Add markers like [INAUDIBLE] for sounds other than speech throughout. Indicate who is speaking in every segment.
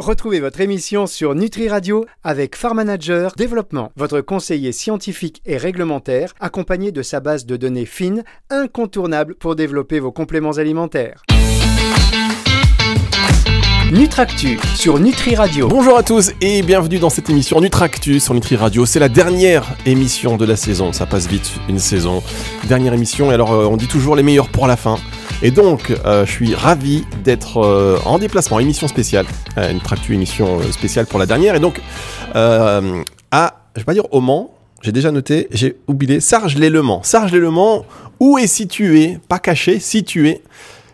Speaker 1: Retrouvez votre émission sur Nutri Radio avec Farm Manager Développement, votre conseiller scientifique et réglementaire, accompagné de sa base de données fines, incontournable pour développer vos compléments alimentaires. Nutractu sur Nutri Radio.
Speaker 2: Bonjour à tous et bienvenue dans cette émission Nutractu sur Nutri Radio. C'est la dernière émission de la saison. Ça passe vite, une saison. Dernière émission. Et alors, euh, on dit toujours les meilleurs pour la fin. Et donc, euh, je suis ravi d'être euh, en déplacement, émission spéciale, euh, une tractu émission spéciale pour la dernière. Et donc, à, je vais pas dire au Mans, j'ai déjà noté, j'ai oublié Sarge-les-Le-Mans. Sarge-les-Le-Mans, où est situé, pas caché, situé,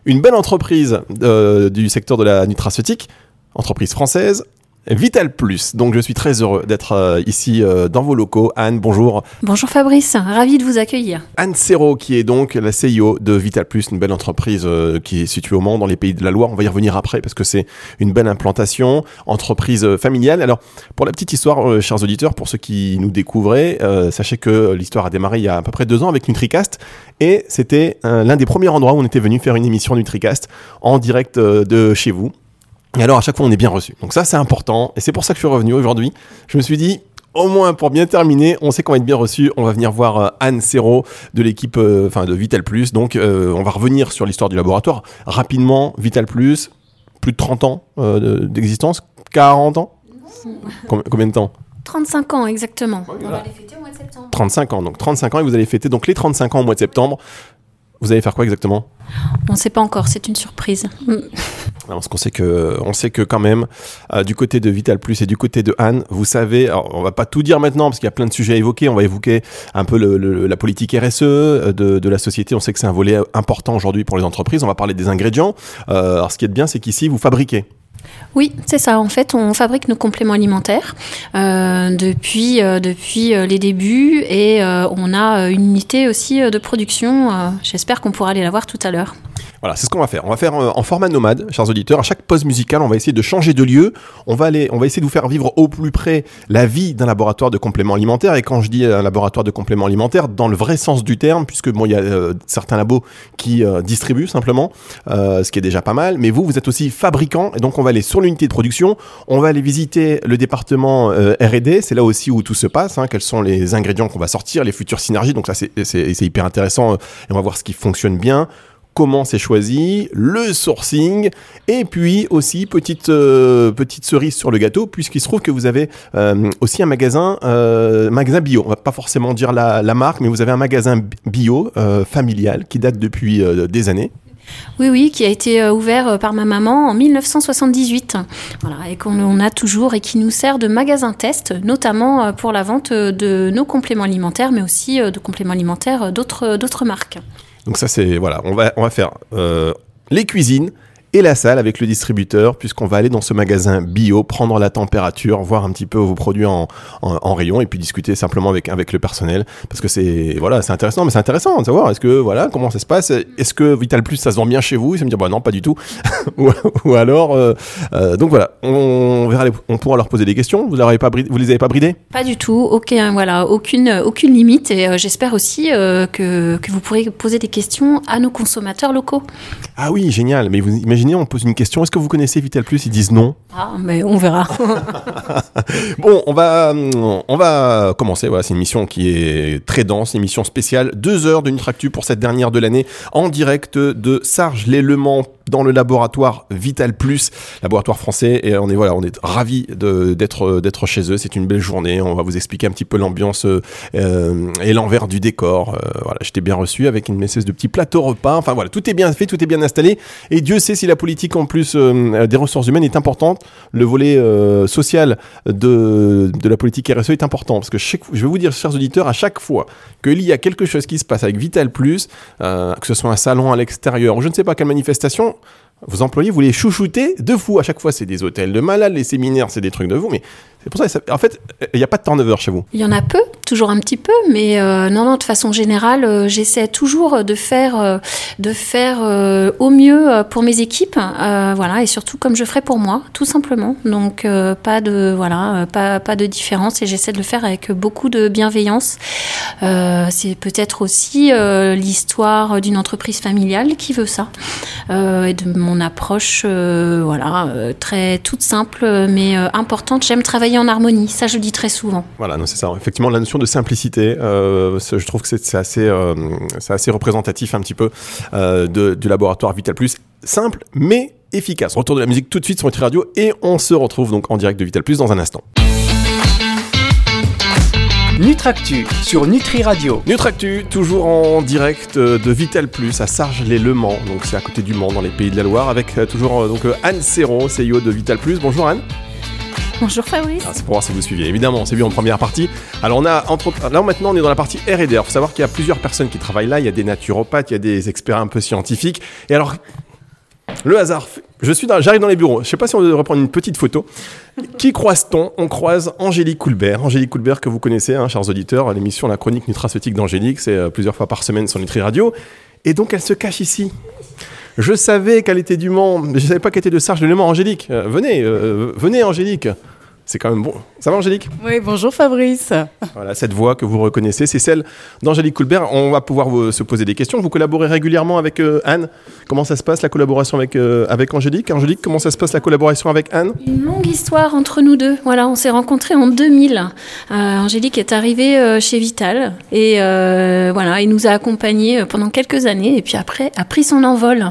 Speaker 2: une belle entreprise du secteur de la nutraceutique, entreprise française, Vital Plus. Donc je suis très heureux d'être euh, ici euh, dans vos locaux. Anne, bonjour.
Speaker 3: Bonjour Fabrice, ravi de vous accueillir.
Speaker 2: Anne Serrault, qui est donc la CIO de Vital Plus, une belle entreprise euh, qui est située au Mans, dans les pays de la Loire. On va y revenir après parce que c'est une belle implantation, entreprise familiale. Alors, pour la petite histoire, chers auditeurs, pour ceux qui nous découvraient, euh, sachez que l'histoire a démarré il y a à peu près deux ans avec NutriCast et c'était l'un des premiers endroits où on était venu faire une émission NutriCast en direct de chez vous. Et alors, à chaque fois, on est bien reçu. Donc ça, c'est important. Et c'est pour ça que je suis revenu aujourd'hui. Je me suis dit, au moins pour bien terminer, on sait qu'on va être bien reçu. On va venir voir euh, Anne Serrault de l'équipe, euh, enfin de Vital Plus. Donc, euh, on va revenir sur l'histoire du laboratoire rapidement. Vital Plus, plus de 30 ans euh, de- d'existence, 40 ans? Combien, combien de temps?
Speaker 3: 35 ans exactement.
Speaker 2: Ouais,
Speaker 3: On
Speaker 2: voilà.
Speaker 3: va les fêter au mois de septembre.
Speaker 2: 35 ans. Donc 35 ans et vous allez fêter donc les 35 ans au mois de septembre. Vous allez faire quoi exactement?
Speaker 3: On ne sait pas encore, c'est une surprise.
Speaker 2: Parce qu'on sait que, on sait que quand même, euh, du côté de Vital Plus et du côté de Anne, vous savez, alors, on va pas tout dire maintenant parce qu'il y a plein de sujets à évoquer. On va évoquer un peu la politique RSE euh, de, de la société. On sait que c'est un volet important aujourd'hui pour les entreprises. On va parler des ingrédients. Euh, alors, ce qui est bien, c'est qu'ici, vous fabriquez.
Speaker 3: Oui, c'est ça. En fait, on fabrique nos compléments alimentaires euh, depuis, euh, depuis euh, les débuts et on a une unité aussi de production. J'espère qu'on pourra aller la voir tout à l'heure.
Speaker 2: Voilà, c'est ce qu'on va faire. On va faire en format nomade, chers auditeurs. À chaque pause musicale, on va essayer de changer de lieu. On va aller, on va essayer de vous faire vivre au plus près la vie d'un laboratoire de compléments alimentaires. Et quand je dis un laboratoire de compléments alimentaires, dans le vrai sens du terme, puisque bon, il y a certains labos qui distribuent simplement, ce qui est déjà pas mal. Mais vous, vous êtes aussi fabricant, et donc on va aller sur l'unité de production. On va aller visiter le département euh, R&D. C'est là aussi où tout se passe. hein. quels sont les ingrédients qu'on va sortir, les futures synergies. Donc ça, c'est hyper intéressant. euh, Et on va voir ce qui fonctionne bien comment c'est choisi, le sourcing, et puis aussi petite euh, petite cerise sur le gâteau, puisqu'il se trouve que vous avez aussi un magasin magasin bio. On va pas forcément dire la, marque, mais vous avez un magasin bi- bio familial qui date depuis des années.
Speaker 3: Oui, oui, qui a été euh, ouvert euh, par ma maman en 1978. Voilà, et qu'on on a toujours et qui nous sert de magasin test, notamment euh, pour la vente de nos compléments alimentaires, mais aussi de compléments alimentaires d'autres marques.
Speaker 2: Donc ça c'est voilà, on va on va faire les cuisines et la salle avec le distributeur, puisqu'on va aller dans ce magasin bio, prendre la température, voir un petit peu vos produits en, en, en rayon, et puis discuter simplement avec, avec le personnel, parce que c'est voilà, c'est intéressant, mais c'est intéressant de savoir, est-ce que voilà, comment ça se passe, est-ce que Vital Plus ça se vend bien chez vous, et ça me dire bah non pas du tout, [LAUGHS] ou, ou alors euh, euh, donc voilà, on verra, les- on pourra leur poser des questions, vous, avez pas bridé- vous les avez pas bridés
Speaker 3: Pas du tout, aucun, voilà, aucune, aucune limite. Et euh, j'espère aussi que, que vous pourrez poser des questions à nos consommateurs locaux.
Speaker 2: Ah oui, génial, mais vous imaginez, on pose une question, est-ce que vous connaissez Vital Plus? Ils disent non.
Speaker 3: Ah, mais on verra. [LAUGHS]
Speaker 2: Bon, on va, on va commencer. Voilà, c'est une émission qui est très dense, une émission spéciale. Deux heures de Nutractu pour cette dernière de l'année en direct de Sarge-les-Le-Mans dans le laboratoire Vital Plus, laboratoire français. Et on est, voilà, on est ravis de- d'être, d'être chez eux. C'est une belle journée. On va vous expliquer un petit peu l'ambiance euh, et l'envers du décor. Euh, voilà, j'étais bien reçu avec une espèce de petit plateau repas. Enfin voilà, tout est bien fait, tout est bien installé. Et Dieu sait si la politique en plus euh, des ressources humaines est importante. Le volet euh, social de, de la politique RSE est important. Parce que je vais vous dire, chers auditeurs, à chaque fois qu'il y a quelque chose qui se passe avec Vital Plus, euh, que ce soit un salon à l'extérieur ou je ne sais pas quelle manifestation, vos employés, vous les chouchoutez de fou. À chaque fois, c'est des hôtels de malades, les séminaires, c'est des trucs de vous. Mais c'est pour ça, en fait, il n'y a pas de turnover chez vous.
Speaker 3: Il y en a peu, toujours un petit peu, mais euh, non, non, de façon générale, euh, j'essaie toujours de faire, euh, de faire au mieux pour mes équipes, voilà, et surtout comme je ferai pour moi, tout simplement. Donc pas de, voilà, pas, pas de différence, et j'essaie de le faire avec beaucoup de bienveillance. C'est peut-être aussi l'histoire d'une entreprise familiale qui veut ça, et de mon approche, voilà, très toute simple mais importante. J'aime travailler en harmonie. Ça, je le dis très souvent.
Speaker 2: Voilà, c'est ça. Effectivement, la notion de simplicité, je trouve que c'est assez, assez représentatif un petit peu du laboratoire Vital Plus. Simple, mais efficace. Retour de la musique tout de suite sur Nutri Radio et on se retrouve donc en direct de Vital Plus dans un instant.
Speaker 1: Nutractu sur Nutri Radio.
Speaker 2: Nutractu, toujours en direct euh, de Vital Plus à Sargelès-Le Mans, donc c'est à côté du Mans dans les Pays de la Loire, avec euh, toujours euh, donc Anne Serron, CEO de Vital Plus. Bonjour Anne.
Speaker 3: Bonjour Fabrice.
Speaker 2: Ah, c'est pour voir si vous suiviez. Évidemment, c'est vu en première partie. Alors on a entre là maintenant on est dans la partie R&D. Il faut savoir qu'il y a plusieurs personnes qui travaillent là. Il y a des naturopathes, il y a des experts un peu scientifiques. Et alors le hasard. Je suis j'arrive dans les bureaux. Je sais pas si on devrait prendre une petite photo. Qui croise-t-on? On croise Angélique Coulbert. Angélique Coulbert que vous connaissez, hein, chers auditeurs, l'émission La Chronique Nutraceutique d'Angélique, c'est euh, plusieurs fois par semaine sur Nutri Radio. Et donc elle se cache ici. Je savais qu'elle était du Mans, mais je savais pas qu'elle était de Sarge de Le Mans. Angélique, euh, venez, euh, venez Angélique c'est quand même bon. Ça va Angélique?
Speaker 4: Oui, bonjour Fabrice.
Speaker 2: Voilà, cette voix que vous reconnaissez, c'est celle d'Angélique Coulbert. On va pouvoir vous, se poser des questions. Vous collaborez régulièrement avec euh, Anne? Comment ça se passe la collaboration avec, euh, avec Angélique? Angélique, comment ça se passe la collaboration avec Anne?
Speaker 3: Une longue histoire entre nous deux. Voilà, on s'est rencontrés en 2000. Euh, Angélique est arrivée chez Vital et voilà, il nous a accompagnés pendant quelques années et puis après a pris son envol.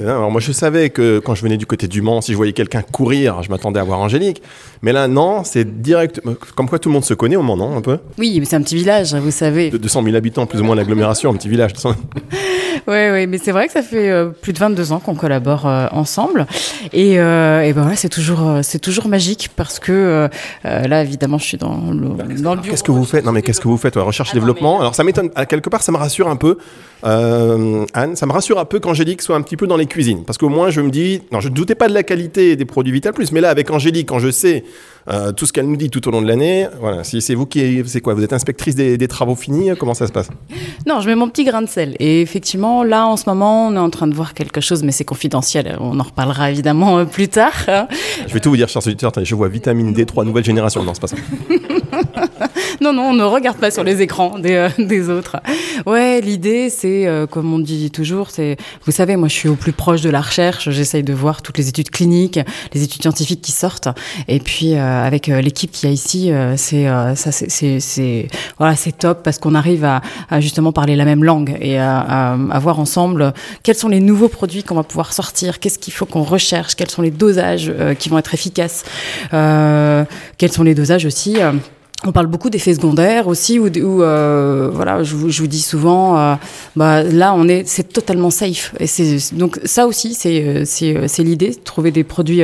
Speaker 2: Alors moi je savais que quand je venais du côté du Mans, si je voyais quelqu'un courir, je m'attendais à voir Angélique. Mais là non, c'est direct. Comme quoi tout le monde se connaît au Mans, non un peu?
Speaker 4: Oui, mais c'est un petit village, vous savez.
Speaker 2: De 200 000 habitants, plus ou moins l'agglomération, un petit village. [LAUGHS]
Speaker 4: Oui, oui, mais c'est vrai que ça fait euh, plus de 22 ans qu'on collabore euh, ensemble. Et, euh, et ben voilà, c'est toujours, c'est toujours magique parce que là, évidemment, je suis dans le, dans le bureau.
Speaker 2: Qu'est-ce que vous faites? Non, mais qu'est-ce que vous faites Recherche et développement. Alors ça m'étonne, à quelque part, ça me rassure un peu. Anne, ça me rassure un peu qu'Angélique soit un petit peu dans les cuisines. Parce qu'au moins, je me dis, non, je ne doutais pas de la qualité des produits Vital Plus, mais là, avec Angélique, quand je sais euh, tout ce qu'elle nous dit tout au long de l'année. Voilà, si c'est vous qui, c'est quoi Vous êtes inspectrice des, travaux finis Comment ça se passe?
Speaker 4: Non, je mets mon petit grain de sel. Et effectivement, là, en ce moment, on est en train de voir quelque chose, mais c'est confidentiel. On en reparlera évidemment euh, plus tard.
Speaker 2: Je vais tout vous dire, chers auditeurs. Je vois vitamine D3 nouvelle génération. Non, c'est pas ça. [LAUGHS] [LAUGHS]
Speaker 4: non, non, on ne regarde pas sur les écrans des, euh, [LAUGHS] des autres. Ouais, l'idée, c'est, comme on dit toujours, c'est, vous savez, moi, je suis au plus proche de la recherche. J'essaye de voir toutes les études cliniques, les études scientifiques qui sortent. Et puis, euh, avec euh, l'équipe qui a ici, euh, c'est ça, c'est voilà, c'est top parce qu'on arrive à, justement parler la même langue et à, voir ensemble quels sont les nouveaux produits qu'on va pouvoir sortir, qu'est-ce qu'il faut qu'on recherche, quels sont les dosages qui vont être efficaces, quels sont les dosages aussi on parle beaucoup d'effets secondaires aussi, où, euh, voilà, je vous, je vous, dis souvent, euh, bah, là, on est, c'est totalement safe. Et c'est, donc ça aussi, c'est, euh, c'est, l'idée, trouver des produits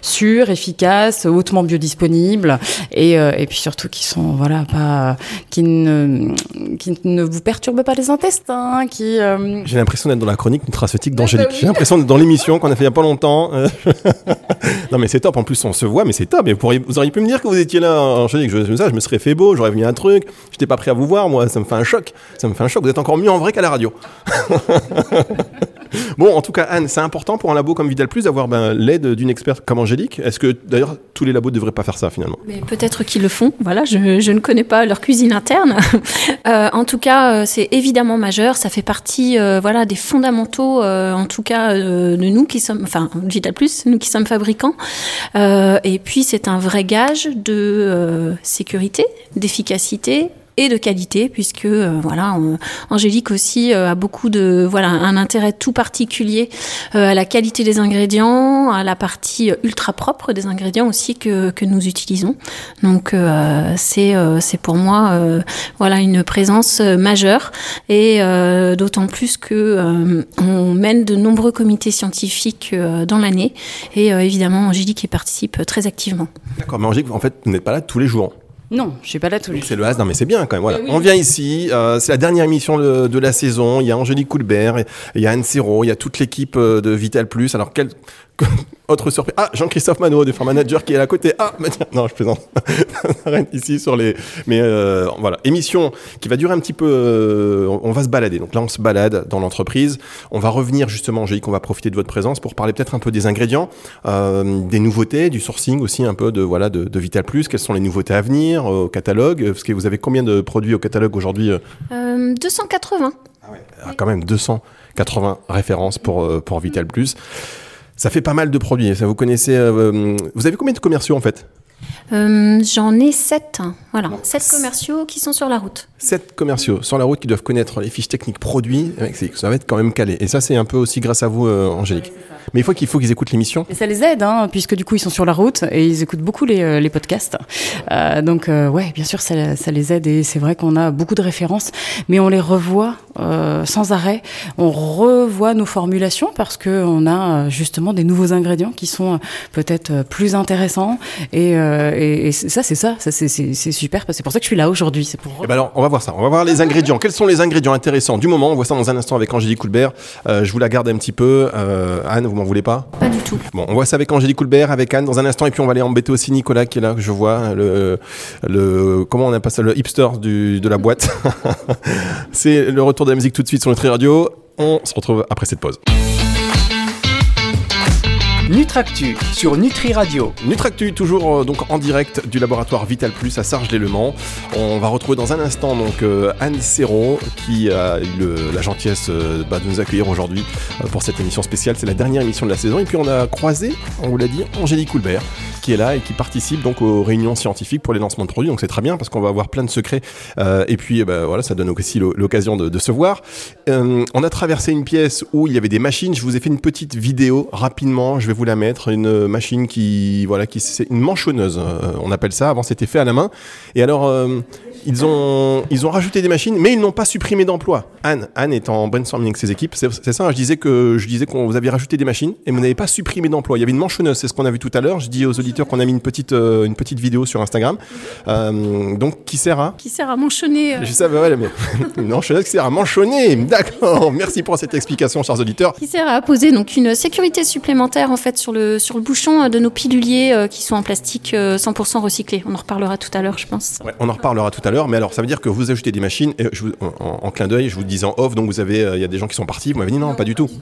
Speaker 4: sûrs, efficaces, hautement biodisponibles, et, et puis surtout qui sont, voilà, pas, qui ne, qui ne vous perturbent pas les intestins, qui.
Speaker 2: J'ai l'impression d'être dans la chronique nutraceutique d'Angélique. J'ai l'impression d'être dans l'émission qu'on a fait il y a pas longtemps. [LAUGHS] non mais c'est top. En plus, on se voit, mais c'est top. Et vous, vous auriez pu me dire que vous étiez là, Angélique. Je, je, je me serais fait beau, j'aurais venu un truc. J'étais pas prêt à vous voir, moi, ça me fait un choc. Ça me fait un choc. Vous êtes encore mieux en vrai qu'à la radio. [LAUGHS] bon, en tout cas, Anne, c'est important pour un labo comme Vidal Plus d'avoir ben, l'aide d'une experte comme Angélique. Est-ce que d'ailleurs tous les labos ne devraient pas faire ça finalement?
Speaker 3: Mais peut-être qu'ils le font. Voilà, je, ne connais pas leur cuisine interne. [LAUGHS] Euh, en tout cas, euh, c'est évidemment majeur. Ça fait partie, euh, voilà, des fondamentaux, en tout cas de nous qui sommes, enfin Vidal Plus, nous qui sommes fabricants. et puis c'est un vrai gage de sécurité, d'efficacité et de qualité puisque euh, voilà Angélique aussi euh, a beaucoup de voilà un intérêt tout particulier euh, à la qualité des ingrédients à la partie ultra propre des ingrédients aussi que, que nous utilisons. Donc c'est c'est pour moi voilà une présence majeure. Et d'autant plus que on mène de nombreux comités scientifiques dans l'année. Et évidemment Angélique y participe très activement.
Speaker 2: D'accord mais Angélique en fait vous n'êtes pas là tous les jours
Speaker 4: non, je suis pas là tous les
Speaker 2: C'est le hasard, mais c'est bien quand même. Voilà. On vient ici, euh, c'est la dernière émission de, la saison. Il y a Angélique Coulbert, il y a Anne Serrault, il y a toute l'équipe euh, de Vital Plus. Alors, quel, [LAUGHS] autre surprise. Ah, Jean-Christophe Manot, des Farm Manager, qui est à côté. Ah, non, je plaisante. [LAUGHS] ici sur les. Mais euh, voilà, émission qui va durer un petit peu. Euh, on va se balader. Donc là, on se balade dans l'entreprise. On va revenir justement, j'ai dit qu'on va profiter de votre présence pour parler peut-être un peu des ingrédients, euh, des nouveautés, du sourcing aussi, un peu de voilà de, de, Vital Plus. Quelles sont les nouveautés à venir au catalogue? Parce que vous avez combien de produits au catalogue aujourd'hui
Speaker 3: 280.
Speaker 2: Ah ouais, ah, quand même 280 références pour pour Vital Plus. Ça fait pas mal de produits. Ça vous connaissez. euh, vous avez combien de commerciaux en fait?
Speaker 3: Euh, J'en ai sept. Voilà, sept commerciaux qui sont sur la route.
Speaker 2: 7 commerciaux sur la route qui doivent connaître les fiches techniques produits. Ça va être quand même calé. Et ça, c'est un peu aussi grâce à vous, euh, Angélique. Mais il faut qu'il faut qu'ils écoutent l'émission.
Speaker 4: Et ça les aide, hein, puisque du coup ils sont sur la route et ils écoutent beaucoup les, euh, les podcasts. Euh, donc euh, ouais, bien sûr ça, ça les aide et c'est vrai qu'on a beaucoup de références, mais on les revoit euh, sans arrêt. On revoit nos formulations parce que on a justement des nouveaux ingrédients qui sont peut-être plus intéressants et, euh, et, et ça c'est ça, ça c'est- super. C'est pour ça que je suis là aujourd'hui. C'est pour
Speaker 2: Eh ben alors, on va voir ça. On va voir les ingrédients. Quels sont les ingrédients intéressants du moment? On voit ça dans un instant avec Angélique Coulbert. Euh, je vous la garde un petit peu. Euh, Anne, vous m'en voulez pas?
Speaker 3: Pas du tout.
Speaker 2: Bon, on voit ça avec Angélique Coulbert, avec Anne dans un instant, et puis on va aller embêter aussi Nicolas qui est là, que je vois, le, le comment on appelle ça, le hipster du, de la boîte. [LAUGHS] C'est le retour de la musique tout de suite sur Nutri Radio. On se retrouve après cette pause.
Speaker 1: Nutractu sur Nutri Radio.
Speaker 2: Nutractu, toujours euh, donc en direct du laboratoire Vital Plus à Sarges-les-Le-Mans. On va retrouver dans un instant donc euh, Anne Serrault qui a eu le- la gentillesse euh, bah, de nous accueillir aujourd'hui euh, pour cette émission spéciale. C'est la dernière émission de la saison. Et puis on a croisé, on vous l'a dit, Angélique Coulbert qui est là et qui participe donc aux réunions scientifiques pour les lancements de produits. Donc c'est très bien parce qu'on va avoir plein de secrets. Euh, et puis eh ben, voilà, ça donne aussi l'o- l'occasion de, de se voir. Euh, on a traversé une pièce où il y avait des machines. Je vous ai fait une petite vidéo rapidement. Je vais vous mettre. Une machine qui, voilà, qui c'est une manchonneuse. euh, on appelle ça. Avant, c'était fait à la main. Et alors, euh, ils ont, ils ont rajouté des machines, mais ils n'ont pas supprimé d'emplois. Anne, Anne est en brainstorming avec ses équipes. C'est ça. je disais que je disais qu'on vous avez rajouté des machines et vous n'avez pas supprimé d'emplois. Il y avait une manchonneuse. C'est ce qu'on a vu tout à l'heure. Je dis aux auditeurs qu'on a mis une petite, euh, une petite vidéo sur Instagram. Euh, donc, qui sert à?
Speaker 3: Qui sert à manchonner. euh,
Speaker 2: je savais, ouais, mais [LAUGHS] une manchonneuse qui sert à manchonner. D'accord. Merci pour cette explication, chers auditeurs.
Speaker 3: qui sert à apposer donc une sécurité supplémentaire en fait sur le sur le bouchon de nos piluliers euh, qui sont en plastique euh, 100% recyclé. On en reparlera tout à l'heure, je pense.
Speaker 2: Ouais, on en reparlera tout à l'heure, mais alors ça veut dire que vous ajoutez des machines. Et je vous- en, en clin d'œil, je vous disais en off, donc vous avez, euh, il y a des gens qui sont partis. Vous m'avez dit non, pas du tout. [LAUGHS]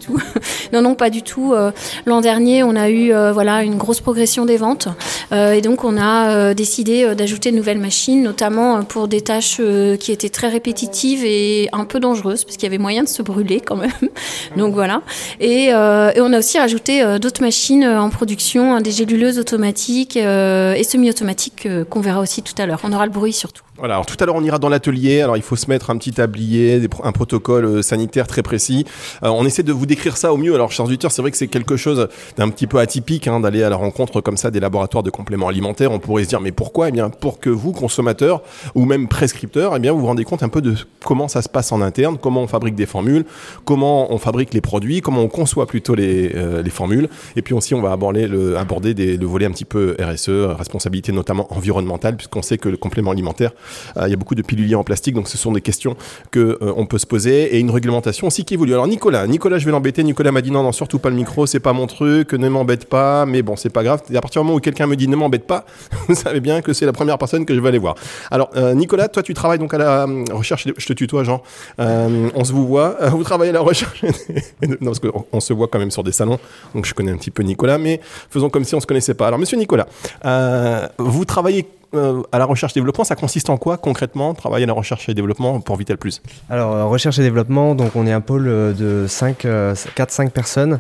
Speaker 3: Non, non, pas du tout. Euh, L'an dernier, on a eu euh, voilà une grosse progression des ventes, et donc on a décidé d'ajouter de nouvelles machines, notamment pour des tâches qui étaient très répétitives et un peu dangereuses, parce qu'il y avait moyen de se brûler quand même. [LAUGHS] donc voilà. Et, et on a aussi rajouté d'autres machines en production, hein, des géluleuses automatiques et semi-automatiques qu'on verra aussi tout à l'heure. On aura le bruit surtout.
Speaker 2: Voilà, alors tout à l'heure on ira dans l'atelier, alors il faut se mettre un petit tablier, un protocole euh, sanitaire très précis. Euh, on essaie de vous décrire ça au mieux. Alors chers auditeurs, c'est vrai que c'est quelque chose d'un petit peu atypique hein, d'aller à la rencontre comme ça des laboratoires de compléments alimentaires. On pourrait se dire mais pourquoi? Eh bien pour que vous, consommateurs ou même prescripteurs, eh bien vous vous rendez compte un peu de comment ça se passe en interne, comment on fabrique des formules, comment on fabrique les produits, comment on conçoit plutôt les, euh, les formules. Et puis aussi on va aborder le, aborder des, le volet un petit peu RSE, responsabilité notamment environnementale, puisqu'on sait que le complément alimentaire il y a beaucoup de piluliers en plastique, donc ce sont des questions que euh, on peut se poser et une réglementation aussi qui évolue. Alors Nicolas, Nicolas, je vais l'embêter. Nicolas m'a dit non, non, surtout pas le micro, c'est pas mon truc, ne m'embête pas. Mais bon, c'est pas grave. À partir du moment où quelqu'un me dit ne m'embête pas, [LAUGHS] vous savez bien que c'est la première personne que je vais aller voir. Alors euh, Nicolas, toi, tu travailles donc à la euh, recherche. Je te tutoie, Jean. Euh, on se vous voit. Euh, Vous travaillez à la recherche. [LAUGHS] non, parce qu'on on se voit quand même sur des salons, donc je connais un petit peu Nicolas, mais faisons comme si on se connaissait pas. Alors Monsieur Nicolas, euh, vous travaillez euh, à la recherche et développement, ça consiste en quoi concrètement, travailler à la recherche et développement pour Vital Plus?
Speaker 5: Alors, euh, recherche et développement, donc on est un pôle euh, de 5, 4-5 personnes.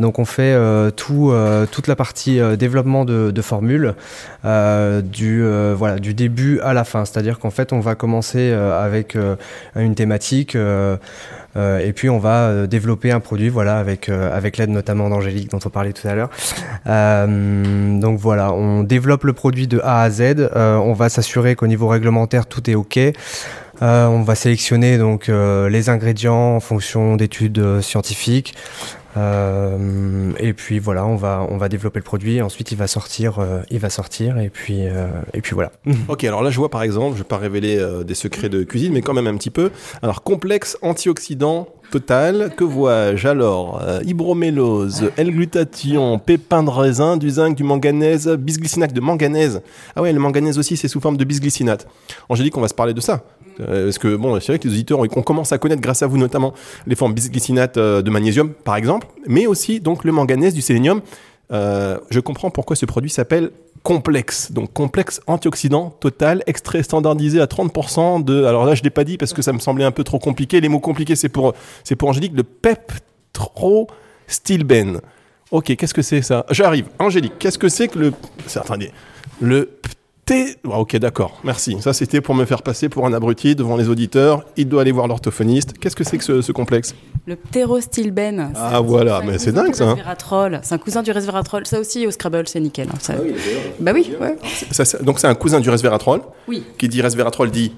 Speaker 5: Donc on fait tout, toute la partie développement de, de formules du, voilà, du début à la fin. C'est-à-dire qu'en fait, on va commencer avec une thématique. Euh, et puis on va euh, développer un produit, voilà, avec euh, avec l'aide notamment d'Angélique dont on parlait tout à l'heure. Donc voilà, on développe le produit de A à Z. On va s'assurer qu'au niveau réglementaire tout est ok. Euh, on va sélectionner donc euh, les ingrédients en fonction d'études euh, scientifiques. Et puis voilà, on va on va développer le produit. Ensuite, il va sortir, il va sortir. Et puis et puis voilà. [LAUGHS]
Speaker 2: Ok, alors là je vois par exemple, je vais pas révéler des secrets de cuisine, mais quand même un petit peu. Alors complexe antioxydant total, que vois-je Alors? Hybromélose, L-glutathion, pépins de raisin, du zinc, du manganèse, bisglycinate de manganèse. Ah ouais, le manganèse aussi c'est sous forme de bisglycinate. Angélique, on va se parler de ça. Euh, parce que bon, c'est vrai que les auditeurs, on commence à connaître grâce à vous notamment les formes bisglycinate euh, de magnésium par exemple, mais aussi donc le manganèse, du sélénium. Euh, je comprends pourquoi ce produit s'appelle complexe. Donc complexe antioxydant total, extrait standardisé à 30% de. Alors là, je l'ai pas dit parce que ça me semblait un peu trop compliqué. Les mots compliqués, c'est pour c'est pour Angélique le peptrostilbène. Ok, qu'est-ce que c'est ça? J'arrive. Angélique, qu'est-ce que c'est que le. Attendez. Le T. Ah, ok, d'accord. Merci. Ça, c'était pour me faire passer pour un abruti devant les auditeurs. Il doit aller voir l'orthophoniste. Qu'est-ce que c'est que ce, ce complexe
Speaker 4: Le ptérostilbène.
Speaker 2: Ah, voilà, mais c'est dingue, ça, hein.
Speaker 4: resveratrol. C'est un cousin du resveratrol. Ça aussi, au Scrabble, c'est nickel. hein, ça. Bah oui, ouais.
Speaker 2: Ça, ça- Donc, c'est un cousin du resveratrol.
Speaker 4: Oui.
Speaker 2: Qui dit resveratrol dit.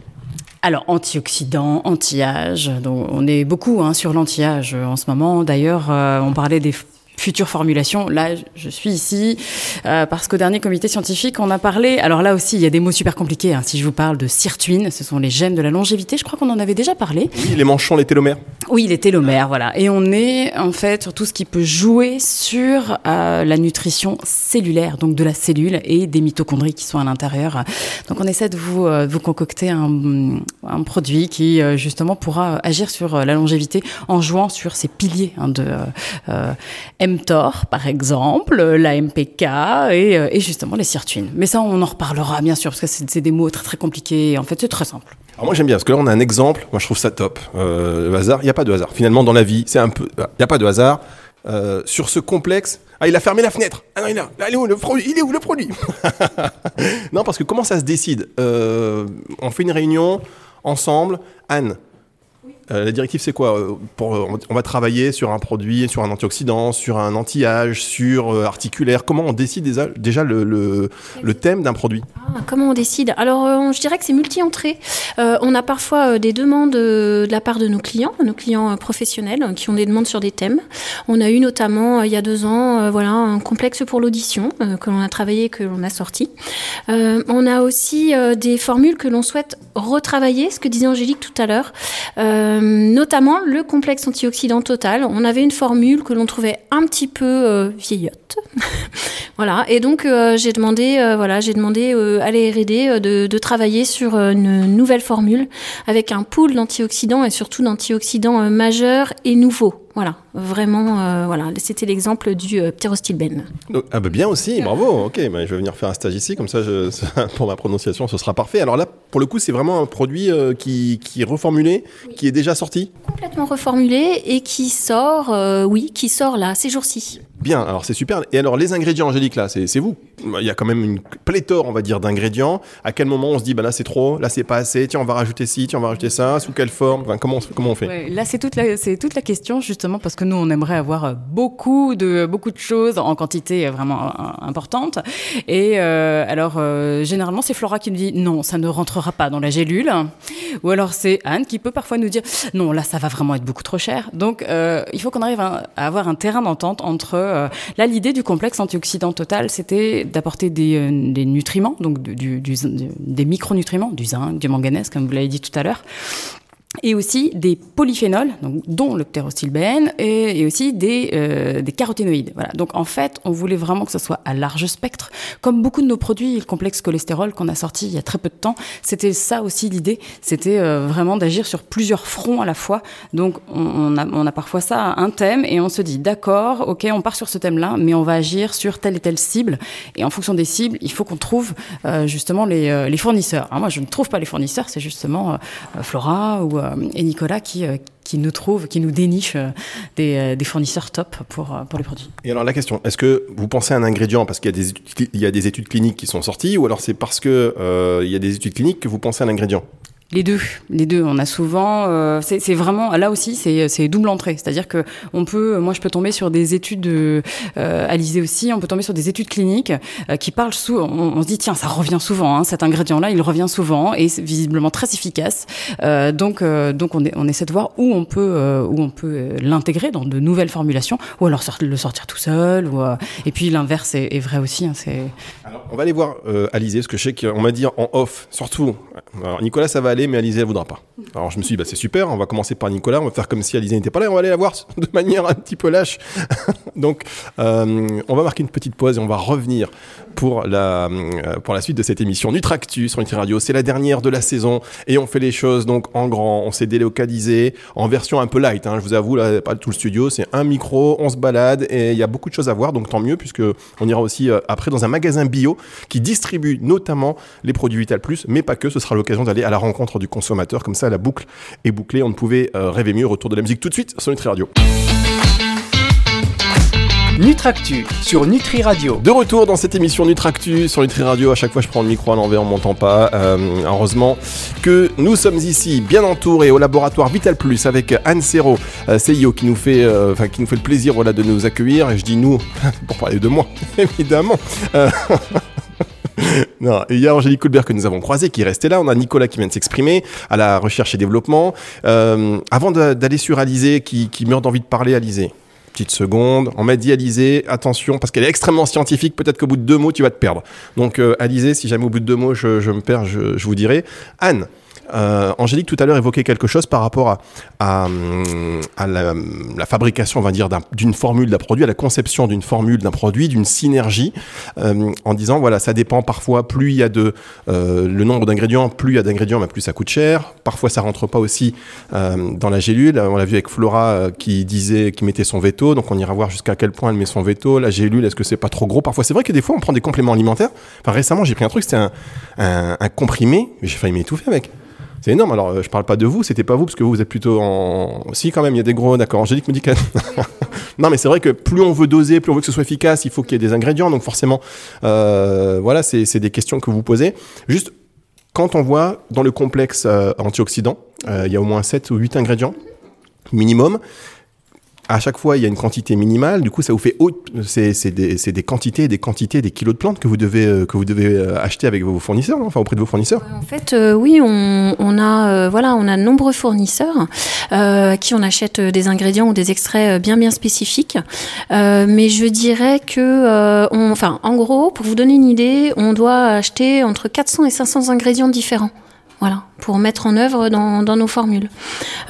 Speaker 4: Alors, antioxydant, anti-âge. Donc, on est beaucoup hein, sur l'anti-âge euh, en ce moment. D'ailleurs, euh, on parlait des f- futures formulations. Là, je suis ici euh, parce qu'au dernier comité scientifique, on a parlé. Alors là aussi, il y a des mots super compliqués. hein. Si je vous parle de sirtuine, ce sont les gènes de la longévité. Je crois qu'on en avait déjà parlé.
Speaker 2: Oui, les manchons, les télomères.
Speaker 4: Oui, les télomères, voilà. Et on est en fait sur tout ce qui peut jouer sur euh, la nutrition cellulaire, donc de la cellule et des mitochondries qui sont à l'intérieur. Donc on essaie de vous, euh, vous concocter un, un produit qui justement pourra agir sur la longévité en jouant sur ces piliers hein, de mTOR par exemple, la MPK et, euh, et justement les sirtuines. Mais ça, on en reparlera bien sûr parce que c'est des mots très très compliqués. En fait, c'est très simple.
Speaker 2: Alors moi j'aime bien parce que là on a un exemple, moi je trouve ça top. Euh, le hasard, il n'y a pas de hasard. Finalement dans la vie, c'est un peu, il n'y a pas de hasard. Euh, sur ce complexe, ah il a fermé la fenêtre. Ah non il a, il est où le produit? Il est où le produit? [LAUGHS] Non parce que comment ça se décide? On fait une réunion ensemble. Anne, euh, la directive c'est quoi Euh, pour, On va travailler sur un produit, sur un antioxydant, sur un anti-âge, sur euh, articulaire? Comment on décide déjà, le, thème d'un produit?
Speaker 3: Ah, comment on décide? Alors, euh, je dirais que c'est multi-entrée. Euh, on a parfois euh, des demandes euh, de la part de nos clients, nos clients euh, professionnels, euh, qui ont des demandes sur des thèmes. On a eu notamment, euh, il y a deux ans, euh, voilà, un complexe pour l'audition euh, que l'on a travaillé, que l'on a sorti. Euh, on a aussi euh, des formules que l'on souhaite retravailler, ce que disait Angélique tout à l'heure, Euh, notamment le complexe antioxydant total. On avait une formule que l'on trouvait un petit peu euh, vieillotte. [LAUGHS] Voilà, et donc euh, j'ai demandé, euh, voilà, j'ai demandé euh, à la R&D euh, de, de travailler sur euh, une nouvelle formule avec un pool d'antioxydants et surtout d'antioxydants euh, majeurs et nouveaux. Voilà, vraiment, euh, voilà, c'était l'exemple du euh.
Speaker 2: Donc, ah bah bien aussi, bravo. Ok, bah, je vais venir faire un stage ici, comme ça, je, [LAUGHS] ça, pour ma prononciation, ce sera parfait. Alors là, pour le coup, c'est vraiment un produit euh, qui, qui est reformulé, qui est déjà sorti?
Speaker 3: Complètement reformulé et qui sort, euh, oui, qui sort là, ces jours-ci.
Speaker 2: Bien, alors c'est super. Et alors les ingrédients, Angélique, là, c'est vous. Il y a quand même une pléthore, on va dire, d'ingrédients. À quel moment on se dit, bah là c'est trop, là c'est pas assez, tiens on va rajouter ci, tiens on va rajouter ça, sous quelle forme, comment, on, fait?
Speaker 4: Là, c'est toute la, question justement parce que nous, on aimerait avoir euh, beaucoup de beaucoup de choses en quantité euh, vraiment euh, importante. Et alors, généralement, c'est Flora qui nous dit non, ça ne rentrera pas dans la gélule. Ou alors c'est Anne qui peut parfois nous dire non, là, ça va vraiment être beaucoup trop cher. Donc, il faut qu'on arrive à avoir un terrain d'entente entre. Euh, là, l'idée du complexe antioxydant total, c'était d'apporter des, euh, nutriments, donc des micronutriments, du zinc, du manganèse, comme vous l'avez dit tout à l'heure et aussi des polyphénols, donc, dont le ptérostilbène, et, aussi des, euh, des caroténoïdes. Voilà. Donc en fait, on voulait vraiment que ce soit à large spectre. Comme beaucoup de nos produits, le complexe cholestérol qu'on a sorti il y a très peu de temps, c'était ça aussi l'idée, c'était euh, vraiment d'agir sur plusieurs fronts à la fois. Donc on, on, a, on a parfois ça, un thème, et on se dit, d'accord, ok, on part sur ce thème-là, mais on va agir sur telle et telle cible. Et en fonction des cibles, il faut qu'on trouve euh, justement les, euh, les fournisseurs. Alors moi, je ne trouve pas les fournisseurs, c'est justement euh, Flora ou, euh, et Nicolas qui, euh, nous trouvent, qui nous dénichent euh, des, euh, fournisseurs top pour, euh, les produits.
Speaker 2: Et alors la question, est-ce que vous pensez à un ingrédient parce qu'il y, a des études- il y a des études cliniques qui sont sorties, ou alors c'est parce que euh, il y a des études cliniques que vous pensez à un ingrédient?
Speaker 4: Les deux, les deux. On a souvent, euh, c'est vraiment là aussi, c'est double entrée. C'est-à-dire que on peut, moi, je peux tomber sur des études, euh, Alizé aussi, on peut tomber sur des études cliniques euh, qui parlent sous. On, on se dit tiens, ça revient souvent. Hein, cet ingrédient-là, il revient souvent et c'est visiblement très efficace. Euh, donc euh, donc on, est- on essaie de voir où on peut euh, où on peut euh, l'intégrer dans de nouvelles formulations ou alors le sortir tout seul. Euh, et puis l'inverse est, vrai aussi. Hein,
Speaker 2: On va aller voir euh, Alizé, parce que je sais qu'on m'a dit en off, surtout. Alors, Nicolas, ça va aller, mais Alizé, elle voudra pas. Alors, je me suis dit, bah, c'est super, on va commencer par Nicolas, on va faire comme si Alizé n'était pas là, on va aller la voir [LAUGHS] de manière un petit peu lâche. [LAUGHS] Donc, euh, on va marquer une petite pause et on va revenir pour la, euh, pour la suite de cette émission Nutractus sur Nutri Radio. C'est la dernière de la saison et on fait les choses donc en grand. On s'est délocalisé en version un peu light. hein, je vous avoue, là, pas tout le studio, c'est un micro, on se balade et il y a beaucoup de choses à voir, donc tant mieux puisque on ira aussi euh, après dans un magasin qui distribue notamment les produits Vital Plus, mais pas que. Ce sera l'occasion d'aller à la rencontre du consommateur. Comme ça, la boucle est bouclée. On ne pouvait euh, rêver mieux. Retour de la musique tout de suite sur Nutri Radio.
Speaker 1: Nutractu sur Nutri Radio.
Speaker 2: De retour dans cette émission Nutractu sur Nutri Radio. À chaque fois, je prends le micro à l'envers, on m'entend pas. Euh, heureusement que nous sommes ici, bien entourés, au laboratoire Vital Plus avec Anne Serrault, euh, CIO, qui nous fait, euh, qui nous fait le plaisir, voilà, de nous accueillir. Et je dis nous [LAUGHS] pour parler de moi, [LAUGHS] évidemment. Euh, [LAUGHS] Non, il y a Angélique Colbert que nous avons croisé qui est resté là. On a Nicolas qui vient de s'exprimer à la recherche et développement. Avant d'aller sur Alizé, qui, qui meurt d'envie de parler, Alizé. Petite seconde. On m'a dit Alizé, attention, parce qu'elle est extrêmement scientifique. Peut-être qu'au bout de deux mots, tu vas te perdre. Donc, euh, Alizé, si jamais au bout de deux mots, je, me perds, je vous dirai. Anne. Euh, Angélique tout à l'heure évoquait quelque chose par rapport à, la, fabrication, on va dire, d'un- d'une formule d'un produit, à la conception d'une formule d'un produit, d'une synergie, euh, en disant voilà, ça dépend parfois, plus il y a de euh, le nombre d'ingrédients, plus il y a d'ingrédients, mais plus ça coûte cher. Parfois, ça rentre pas aussi dans la gélule. On l'a vu avec Flora qui disait, qui mettait son veto, donc on ira voir jusqu'à quel point elle met son veto. La gélule, est-ce que c'est pas trop gros? Parfois, c'est vrai que des fois, on prend des compléments alimentaires. Enfin, récemment, j'ai pris un truc, c'était un comprimé, mais j'ai failli m'étouffer avec. C'est énorme. Alors, euh, je parle pas de vous, c'était pas vous, parce que vous, vous êtes plutôt en. Si, quand même, il y a des gros. D'accord. Angélique me dit [LAUGHS] non, mais c'est vrai que plus on veut doser, plus on veut que ce soit efficace, il faut qu'il y ait des ingrédients. Donc, forcément, euh, voilà, c'est des questions que vous posez. Juste, quand on voit dans le complexe euh, antioxydant, il y a au moins 7 ou 8 ingrédients minimum. À chaque fois, il y a une quantité minimale. Du coup, ça vous fait. C'est des, des quantités, des quantités, des kilos de plantes que vous devez euh, que vous devez euh, acheter avec vos fournisseurs, non enfin auprès de vos fournisseurs.
Speaker 3: En fait, euh, oui, on, on a euh, voilà, on a de nombreux fournisseurs euh, à qui on achète euh, des ingrédients ou des extraits bien bien spécifiques. Mais je dirais que, enfin, en gros, pour vous donner une idée, on doit acheter entre 400 et 500 ingrédients différents. Voilà, pour mettre en œuvre dans, nos formules.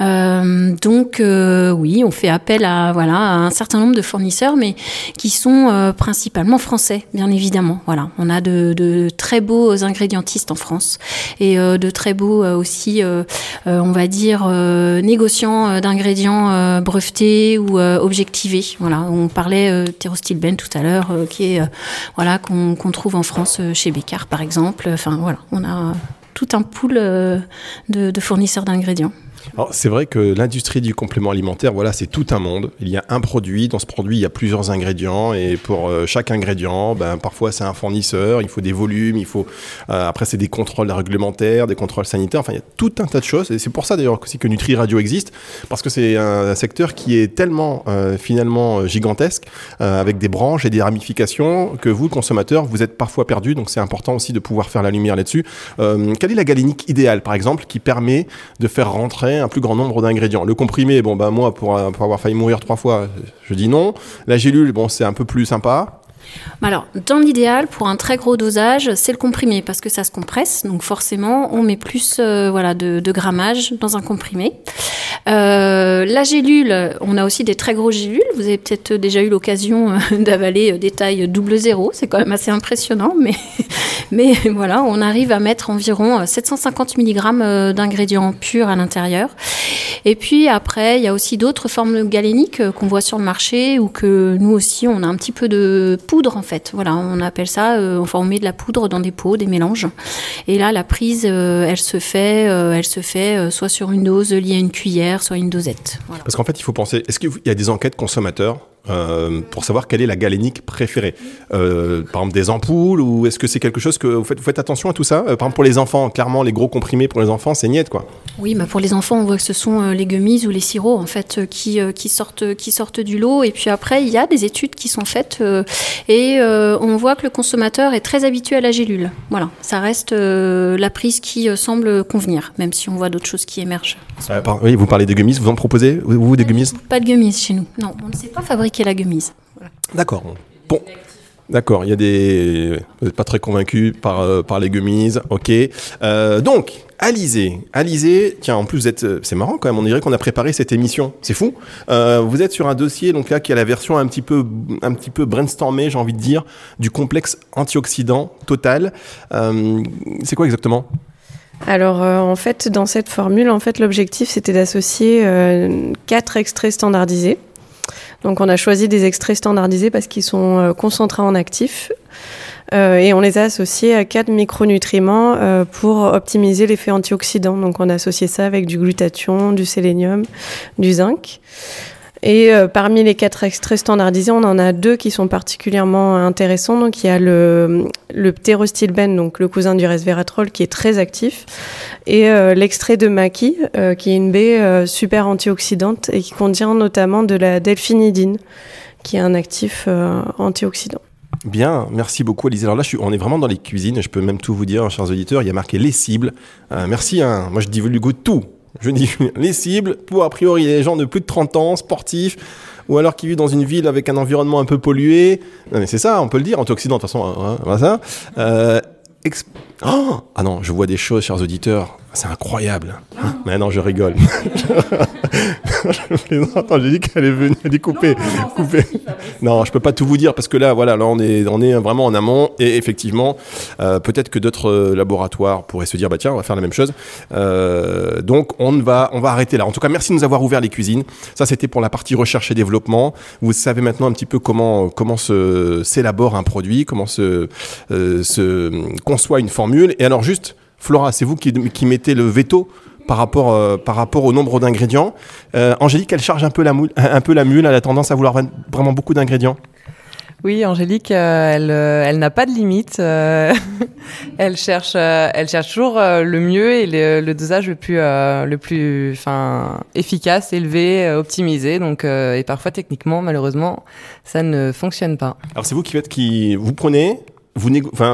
Speaker 3: Euh, donc euh, oui, on fait appel à voilà un certain nombre de fournisseurs, mais qui sont euh, principalement français, bien évidemment. Voilà, on a de, très beaux ingrédientistes en France et de très beaux aussi, on va dire négociants d'ingrédients brevetés ou objectivés. Voilà, on parlait euh, Thérostilben tout à l'heure, qui est voilà qu'on trouve en France chez Bécard par exemple. Enfin voilà, on a tout un pool euh, de, de fournisseurs d'ingrédients.
Speaker 2: C'est vrai que l'industrie du complément alimentaire, voilà, c'est tout un monde. Il y a un produit, dans ce produit, il y a plusieurs ingrédients, et pour euh, chaque ingrédient, ben, parfois c'est un fournisseur, il faut des volumes, il faut. euh, après, c'est des contrôles réglementaires, des contrôles sanitaires, enfin, il y a tout un tas de choses, et c'est pour ça d'ailleurs aussi que Nutri Radio existe, parce que c'est un, secteur qui est tellement euh, finalement gigantesque, avec des branches et des ramifications, que vous, consommateurs, vous êtes parfois perdu, donc c'est important aussi de pouvoir faire la lumière là-dessus. Quelle est la galénique idéale, par exemple, qui permet de faire rentrer un plus grand nombre d'ingrédients Le comprimé, bon, ben moi, pour, euh, pour avoir failli mourir trois fois, je dis non. La gélule, bon, c'est un peu plus sympa.
Speaker 3: Alors, dans l'idéal, pour un très gros dosage, c'est le comprimé parce que ça se compresse. Donc, forcément, on met plus euh, voilà, de, grammage dans un comprimé. Euh, la gélule, on a aussi des très gros gélules. Vous avez peut-être déjà eu l'occasion euh, [LAUGHS] d'avaler des tailles double zéro. C'est quand même assez impressionnant. Mais, [LAUGHS] voilà, on arrive à mettre environ euh, 750 mg d'ingrédients purs à l'intérieur. Et puis après, il y a aussi d'autres formes galéniques qu'on voit sur le marché ou que nous aussi, on a un petit peu de en fait. Voilà, on appelle ça, euh, enfin on met de la poudre dans des pots, des mélanges. Et là, la prise, euh, elle se fait, euh, elle se fait soit sur une dose liée à une cuillère, soit une dosette.
Speaker 2: Parce qu'en fait, il faut penser, est-ce qu'il y a des enquêtes consommateurs euh, pour savoir quelle est la galénique préférée Euh, Par exemple, des ampoules ou est-ce que c'est quelque chose que vous faites, vous faites attention à tout ça? Euh, Par exemple, pour les enfants, clairement, les gros comprimés pour les enfants, c'est niette, quoi.
Speaker 3: Oui, bah pour les enfants, on voit que ce sont les gummies ou les sirops en fait qui, qui sortent qui sortent du lot. Et puis après, il y a des études qui sont faites et on voit que le consommateur est très habitué à la gélule. Voilà, ça reste la prise qui semble convenir, même si on voit d'autres choses qui émergent.
Speaker 2: Par- oui, vous parlez des gummies, vous en proposez, vous, vous, des gummies?
Speaker 3: Pas de gummies chez nous. Non, on ne sait pas fabriquer la gummies.
Speaker 2: D'accord. Bon. D'accord, il y a des. Vous n'êtes pas très convaincu par, euh, par les gummies, ok. Euh, donc, Alizé, Alizé, tiens, en plus, vous êtes. euh, C'est marrant quand même, on dirait qu'on a préparé cette émission, c'est fou. Euh, vous êtes sur un dossier, donc là, qui a la version un petit peu, un petit peu brainstormée, j'ai envie de dire, du complexe antioxydant total. Euh, c'est quoi exactement?
Speaker 6: Alors euh, en fait, dans cette formule, en fait, l'objectif c'était d'associer euh, quatre extraits standardisés. Donc on a choisi des extraits standardisés parce qu'ils sont euh, concentrés en actifs Euh, et on les a associés à quatre micronutriments euh, pour optimiser l'effet antioxydant. Donc on a associé ça avec du glutathion, du sélénium, du zinc. Et euh, parmi les quatre extraits standardisés, on en a deux qui sont particulièrement intéressants. Donc il y a le, le donc le cousin du resveratrol, qui est très actif, et euh, l'extrait de maquis, euh, qui est une baie super antioxydante et qui contient notamment de la delphinidine, qui est un actif antioxydant.
Speaker 2: Bien, merci beaucoup Alice. Alors là, on est vraiment dans les cuisines, je peux même tout vous dire, chers auditeurs, il y a marqué les cibles. merci, hein. moi je de tout. Je dis [LAUGHS] les cibles pour a priori les gens de plus de 30 ans, sportifs, ou alors qui vivent dans une ville avec un environnement un peu pollué. Non mais c'est ça, on peut le dire, antioxydant de toute façon, hein, voilà ça. Euh, oh ah non, je vois des choses, chers auditeurs. C'est incroyable. Mais non, je rigole. [LAUGHS] je j'ai dit qu'elle est venue, elle couper, couper. Non, je peux pas tout vous dire parce que là, voilà, là on est, on est vraiment en amont et effectivement, euh, peut-être que d'autres euh, laboratoires pourraient se dire, bah tiens, on va faire la même chose. Euh, donc on va, on va arrêter là. En tout cas, merci de nous avoir ouvert les cuisines. Ça, c'était pour la partie recherche et développement. Vous savez maintenant un petit peu comment, comment se s'élabore un produit, comment se, se conçoit une formule. Et alors juste Flora, c'est vous qui, mettez le veto par rapport, euh, par rapport au nombre d'ingrédients. Euh, Angélique, elle charge un peu, la moule, un peu la mule, elle a tendance à vouloir vraiment beaucoup d'ingrédients.
Speaker 7: Oui, Angélique, euh, elle, elle n'a pas de limite. [LAUGHS] elle cherche, elle cherche toujours le mieux et le, dosage le plus, le plus, enfin, efficace, élevé, optimisé. Donc, et parfois techniquement, malheureusement, ça ne fonctionne pas.
Speaker 2: Alors c'est vous qui faites, qui vous prenez, vous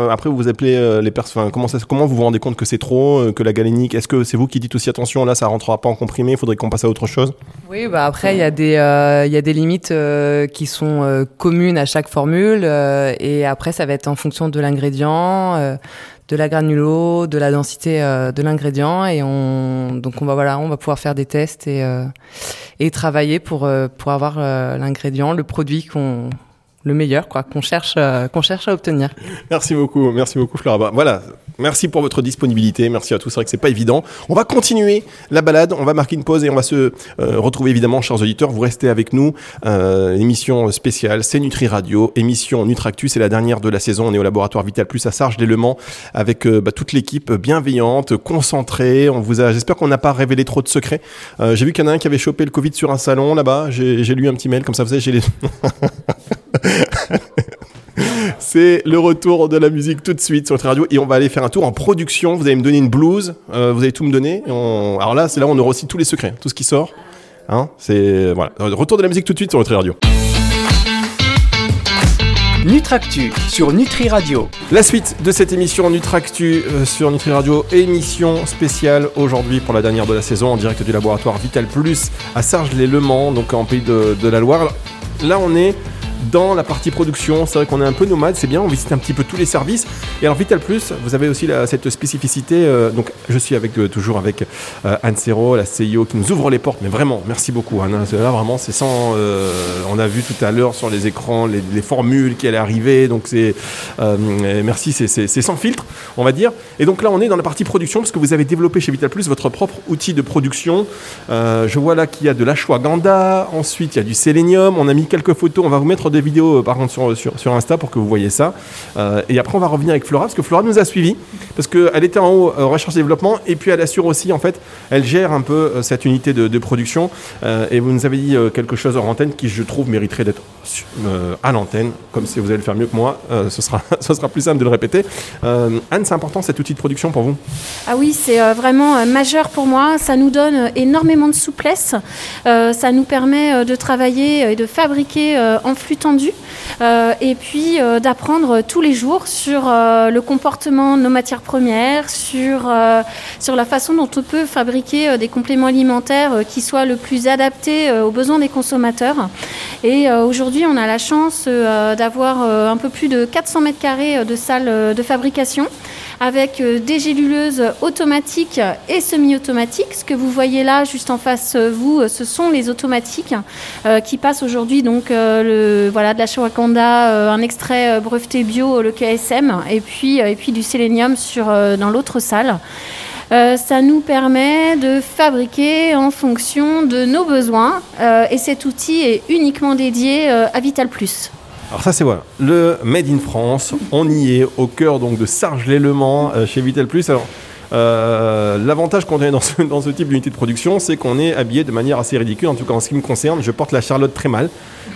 Speaker 2: après vous appelez euh, les personnes. Comment, comment vous vous rendez compte que c'est trop, euh, que la galénique Est-ce que c'est vous qui dites aussi attention là, ça rentrera pas en comprimé, il faudrait qu'on passe à autre chose?
Speaker 7: Oui, bah après il y a des euh, y a des limites qui sont communes à chaque formule et après ça va être en fonction de l'ingrédient. de la granulo, de la densité de l'ingrédient et on donc on va voilà on va pouvoir faire des tests et et travailler pour pour avoir l'ingrédient, le produit qu'on le meilleur quoi qu'on cherche euh, qu'on cherche à obtenir.
Speaker 2: Merci beaucoup, merci beaucoup Flora. Bah, voilà, merci pour votre disponibilité, merci à tous. C'est vrai que c'est pas évident. On va continuer la balade, on va marquer une pause et on va se euh, retrouver évidemment, chers auditeurs. Vous restez avec nous. Euh, émission spéciale, c'est Nutri Radio, émission Nutractus, c'est la dernière de la saison. On est au laboratoire Vital Plus à Sarge l'élément avec bah, toute l'équipe bienveillante, concentrée. On vous a, j'espère qu'on n'a pas révélé trop de secrets. j'ai vu qu'il y en a un qui avait chopé le Covid sur un salon là-bas. J'ai lu un petit mail comme ça. Vous savez, j'ai les [LAUGHS] [LAUGHS] C'est le retour de la musique tout de suite sur notre radio et on va aller faire un tour en production. Vous allez me donner une blouse, euh, vous allez tout me donner. Alors là, c'est là où on aura aussi tous les secrets, tout ce qui sort. Hein c'est voilà. Retour de la musique tout de suite sur notre radio.
Speaker 1: Nutractu sur Nutri Radio.
Speaker 2: La suite de cette émission Nutractu euh, sur Nutri Radio, émission spéciale aujourd'hui pour la dernière de la saison en direct du laboratoire Vital Plus à Sarges-les-Le Mans, donc en pays de, de la Loire. Là, on est dans la partie production. C'est vrai qu'on est un peu nomade, c'est bien, on visite un petit peu tous les services. Et alors Vital Plus, vous avez aussi cette spécificité. Euh, donc je suis avec euh, toujours avec euh, Anne la CIO, qui nous ouvre les portes. Mais vraiment, merci beaucoup. Là vraiment, c'est sans. on a vu tout à l'heure sur les écrans les, formules qui allaient arriver. Donc c'est merci, c'est sans filtre, on va dire. Et donc là, on est dans la partie production parce que vous avez développé chez Vital Plus votre propre outil de production. je vois là qu'il y a de l'ashwagandha. Ensuite, il y a du sélénium. On a mis quelques photos. On va vous mettre des vidéos euh, par contre sur, sur, Insta pour que vous voyez ça. Euh, et après, on va revenir avec Flora parce que Flora nous a suivis parce qu'elle était en haut euh, recherche développement et puis elle assure aussi, en fait, elle gère un peu cette unité de, production. et vous nous avez dit quelque chose en antenne qui, je trouve, mériterait d'être à l'antenne. Comme si vous allez le faire mieux que moi, ce, sera, [LAUGHS] ce sera plus simple de le répéter. Anne, c'est important cet outil de production pour vous?
Speaker 3: Ah oui, c'est vraiment majeur pour moi. Ça nous donne énormément de souplesse. ça nous permet de travailler et de fabriquer en flux euh, et puis euh, d'apprendre tous les jours sur euh, le comportement de nos matières premières, sur, sur la façon dont on peut fabriquer des compléments alimentaires qui soient le plus adaptés aux besoins des consommateurs. Et aujourd'hui, on a la chance d'avoir un peu plus de 400 mètres carrés de salles de fabrication avec euh, des géluleuses automatiques et semi-automatiques. Ce que vous voyez là, juste en face euh, vous, euh, ce sont les automatiques qui passent aujourd'hui donc voilà, de la shawakanda, un extrait breveté bio, le KSM, et puis, et puis du sélénium sur, dans l'autre salle. ça nous permet de fabriquer en fonction de nos besoins et cet outil est uniquement dédié à Vital Plus.
Speaker 2: Alors ça c'est voilà, le Made in France, on y est au cœur donc de Sarge-les-Le Mans euh, chez Plus. Alors Euh, L'avantage qu'on est dans ce, dans ce type d'unité de production, c'est qu'on est habillé de manière assez ridicule. En tout cas, en ce qui me concerne, je porte la Charlotte très mal.